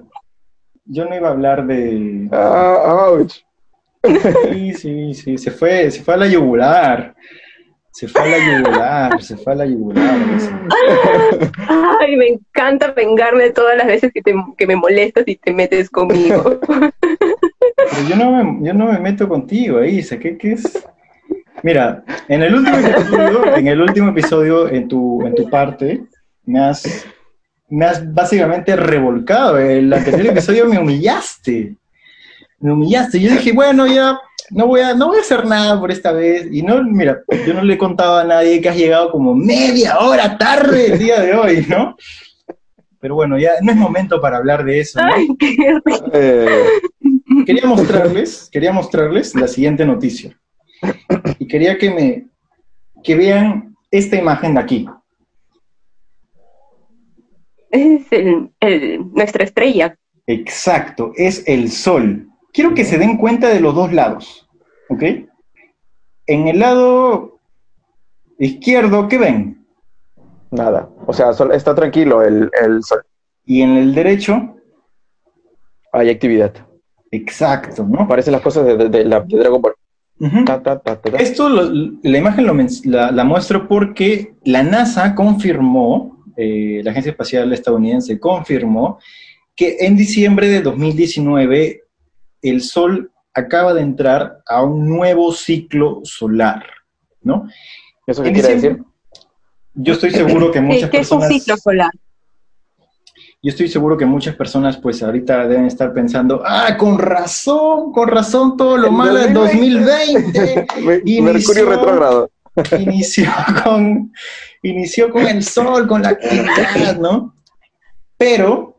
Yo no iba a hablar de. Ah, ouch. Sí, sí, sí, se fue, se fue a la yugular. Se fue a la yugular, se fue a la yugular. Ay, me encanta vengarme todas las veces que, te, que me molestas y te metes conmigo. Pero yo no me, yo no me meto contigo ahí, ¿qué, qué es? Mira, en el último episodio, en el último episodio, en tu, en tu parte, me has, me has básicamente revolcado. El anterior episodio me humillaste me humillaste. Yo dije, bueno, ya no voy, a, no voy a hacer nada por esta vez. Y no, mira, yo no le he contado a nadie que has llegado como media hora tarde el día de hoy, ¿no? Pero bueno, ya no es momento para hablar de eso. Eh, quería mostrarles, quería mostrarles la siguiente noticia. Quería que me que vean esta imagen de aquí. Es nuestra estrella. Exacto, es el Sol. Quiero que se den cuenta de los dos lados, ¿ok? En el lado izquierdo, ¿qué ven? Nada. O sea, está tranquilo el, Sol. Y en el derecho. Hay actividad. Exacto, ¿no? Parecen las cosas de, la, Dragon Ball. Esto, la imagen la, muestro porque la NASA confirmó, eh, la Agencia Espacial Estadounidense confirmó que en diciembre de 2019 el Sol acaba de entrar a un nuevo ciclo solar, ¿no? ¿Eso qué quiere decir? Yo estoy seguro que muchas ¿Qué personas... es un ciclo solar? Yo estoy seguro que muchas personas pues ahorita deben estar pensando, ah, con razón, con razón todo lo malo del 2020. Mercurio retrógrado. Inició con, inició con el sol, con la actividad, ¿no? Pero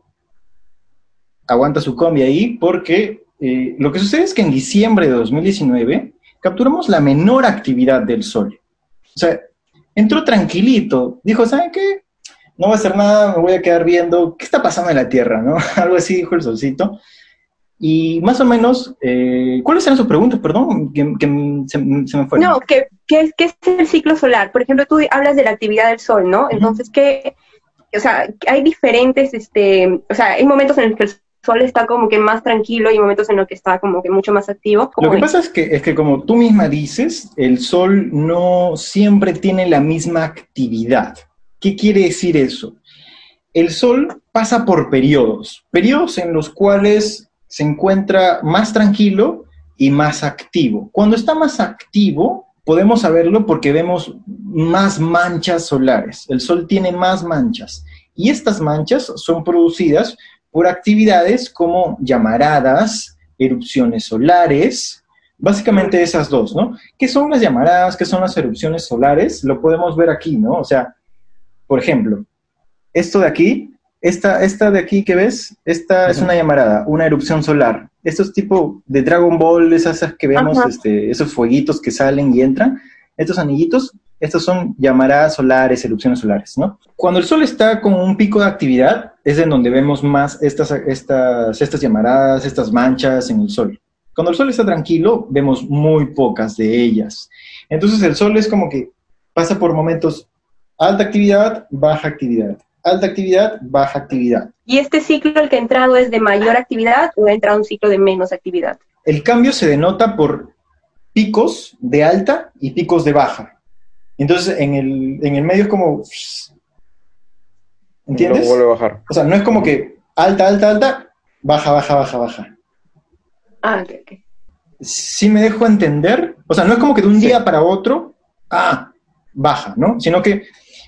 aguanta su combi ahí porque eh, lo que sucede es que en diciembre de 2019 capturamos la menor actividad del sol. O sea, entró tranquilito, dijo, ¿saben qué? No va a hacer nada, me voy a quedar viendo qué está pasando en la Tierra, ¿no? Algo así dijo el solcito. Y más o menos, eh, ¿cuáles eran sus preguntas? Perdón, que, se, me fue. No, ¿qué, qué, es el ciclo solar? Por ejemplo, tú hablas de la actividad del Sol, ¿no? Entonces, ¿qué? O sea, hay diferentes, este, o sea, hay momentos en los que el Sol está como que más tranquilo y momentos en los que está como que mucho más activo. Lo que pasa es que, es que como tú misma dices, el Sol no siempre tiene la misma actividad. ¿Qué quiere decir eso? El Sol pasa por periodos, periodos en los cuales se encuentra más tranquilo y más activo. Cuando está más activo, podemos saberlo porque vemos más manchas solares. El Sol tiene más manchas y estas manchas son producidas por actividades como llamaradas, erupciones solares, básicamente esas dos, ¿no? ¿Qué son las llamaradas? ¿Qué son las erupciones solares? Lo podemos ver aquí, ¿no? O sea, por ejemplo, esto de aquí, esta, esta de aquí que ves, esta es una llamarada, una erupción solar. Esto es tipo de Dragon Ball, esas que vemos, este, esos fueguitos que salen y entran, estos anillitos, estos son llamaradas solares, erupciones solares, ¿no? Cuando el Sol está con un pico de actividad, es en donde vemos más estas, estas, estas llamaradas, estas manchas en el Sol. Cuando el Sol está tranquilo, vemos muy pocas de ellas. Entonces el Sol es como que pasa por momentos Alta actividad, baja actividad. Alta actividad, baja actividad. ¿Y este ciclo el que ha entrado es de mayor actividad o ha entrado un ciclo de menos actividad? El cambio se denota por picos de alta y picos de baja. Entonces, en el, en el medio es como... ¿Entiendes? vuelve a bajar. O sea, no es como que alta, alta, alta, baja, baja, baja, baja. Ah, ok, ok. Sí me dejo entender. O sea, no es como que de un día para otro, ah, baja, ¿no? Sino que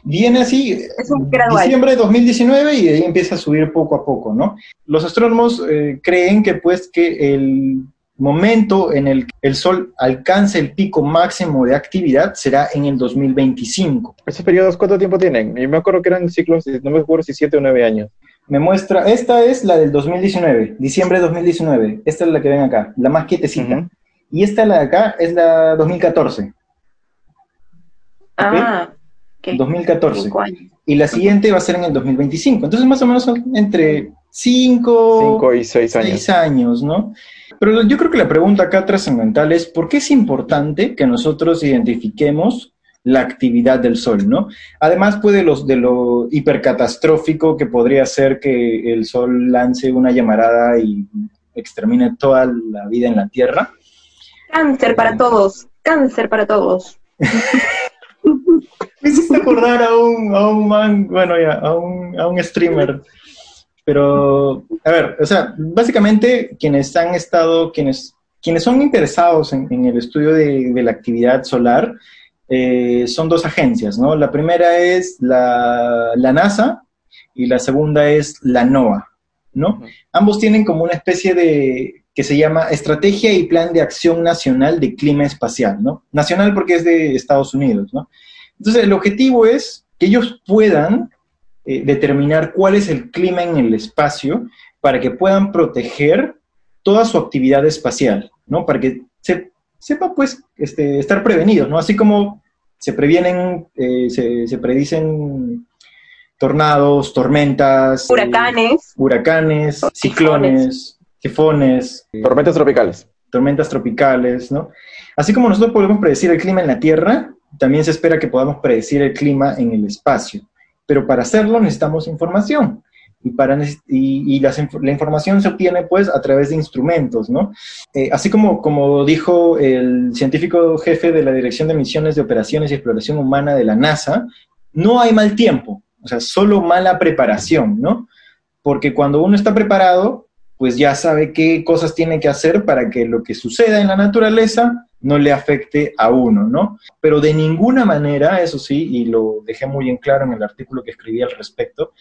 viene así, es diciembre de 2019 y ahí empieza a subir poco a poco, ¿no? Los astrónomos eh, creen que pues que el momento en el que el Sol alcance el pico máximo de actividad será en el 2025. ¿Esos periodos cuánto tiempo tienen? Yo me acuerdo que eran ciclos, no me acuerdo si 7 o 9 años. Me muestra, esta es la del 2019, diciembre de 2019, esta es la que ven acá, la más quietecita. Y esta la de acá es la 2014. Ah, 2014. Y la siguiente va a ser en el 2025. Entonces, más o menos son entre 5 y 6 años. años, ¿no? Pero yo creo que la pregunta acá trascendental es, ¿por qué es importante que nosotros identifiquemos la actividad del Sol, ¿no? Además, puede los, de lo hipercatastrófico que podría ser que el Sol lance una llamarada y extermine toda la vida en la Tierra. Cáncer para todos, cáncer para todos. Me hiciste acordar a un, a un man, bueno, ya, a un, a un streamer. Pero, a ver, o sea, básicamente quienes han estado, quienes, quienes son interesados en, el estudio de, la actividad solar, eh, son dos agencias, ¿no? La primera es la, la, NASA y la segunda es la NOAA, ¿no? Ambos tienen como una especie de, que se llama Estrategia y Plan de Acción Nacional de Clima Espacial, ¿no? Nacional porque es de Estados Unidos, ¿no? Entonces, el objetivo es que ellos puedan eh, determinar cuál es el clima en el espacio para que puedan proteger toda su actividad espacial, ¿no? Para que se, sepa, pues, este, estar prevenidos, ¿no? Así como se previenen, eh, se, predicen tornados, tormentas, huracanes, huracanes, ciclones, tifones, tormentas tropicales. Tormentas tropicales, ¿no? Así como nosotros podemos predecir el clima en la Tierra, también se espera que podamos predecir el clima en el espacio. Pero para hacerlo necesitamos información. Y, para, y, la información se obtiene pues a través de instrumentos, ¿no? Eh, así como, como dijo el científico jefe de la Dirección de Misiones de Operaciones y Exploración Humana de la NASA, no hay mal tiempo, o sea, solo mala preparación, ¿no? Porque cuando uno está preparado, pues ya sabe qué cosas tiene que hacer para que lo que suceda en la naturaleza no le afecte a uno, ¿no? Pero de ninguna manera, eso sí, y lo dejé muy en claro en el artículo que escribí al respecto,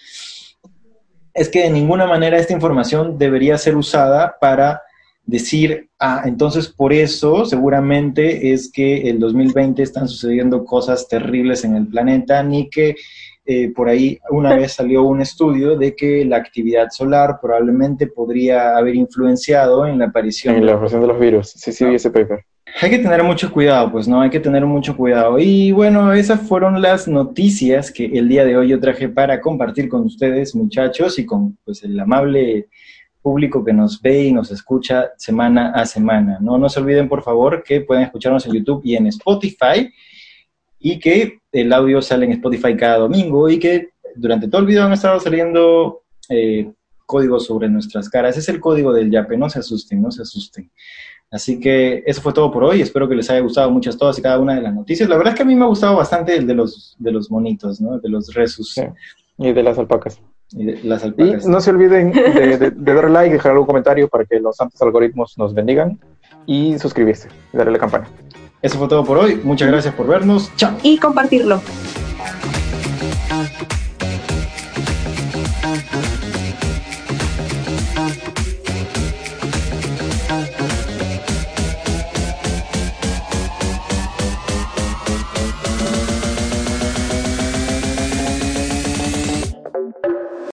es que de ninguna manera esta información debería ser usada para decir, ah, entonces por eso seguramente es que el 2020 están sucediendo cosas terribles en el planeta, ni que eh, por ahí una vez salió un estudio de que la actividad solar probablemente podría haber influenciado en la aparición. En la aparición de los virus, sí, sí, vi ese paper. Hay que tener mucho cuidado, pues, ¿no? Hay que tener mucho cuidado. Y bueno, esas fueron las noticias que el día de hoy yo traje para compartir con ustedes, muchachos, y con pues el amable público que nos ve y nos escucha semana a semana. No, no se olviden, por favor, que pueden escucharnos en YouTube y en Spotify y que el audio sale en Spotify cada domingo y que durante todo el video han estado saliendo eh, códigos sobre nuestras caras. Ese es el código del YAPE, no se asusten, no se asusten. Así que eso fue todo por hoy. Espero que les haya gustado muchas todas y cada una de las noticias. La verdad es que a mí me ha gustado bastante el de los, de los monitos, ¿no? De los resus. Y de las alpacas. Y de las alpacas. Y no se olviden de, de, de dar like, dejar algún comentario para que los santos algoritmos nos bendigan y suscribirse darle la campana. Eso fue todo por hoy. Muchas gracias por vernos. Chao. Y compartirlo.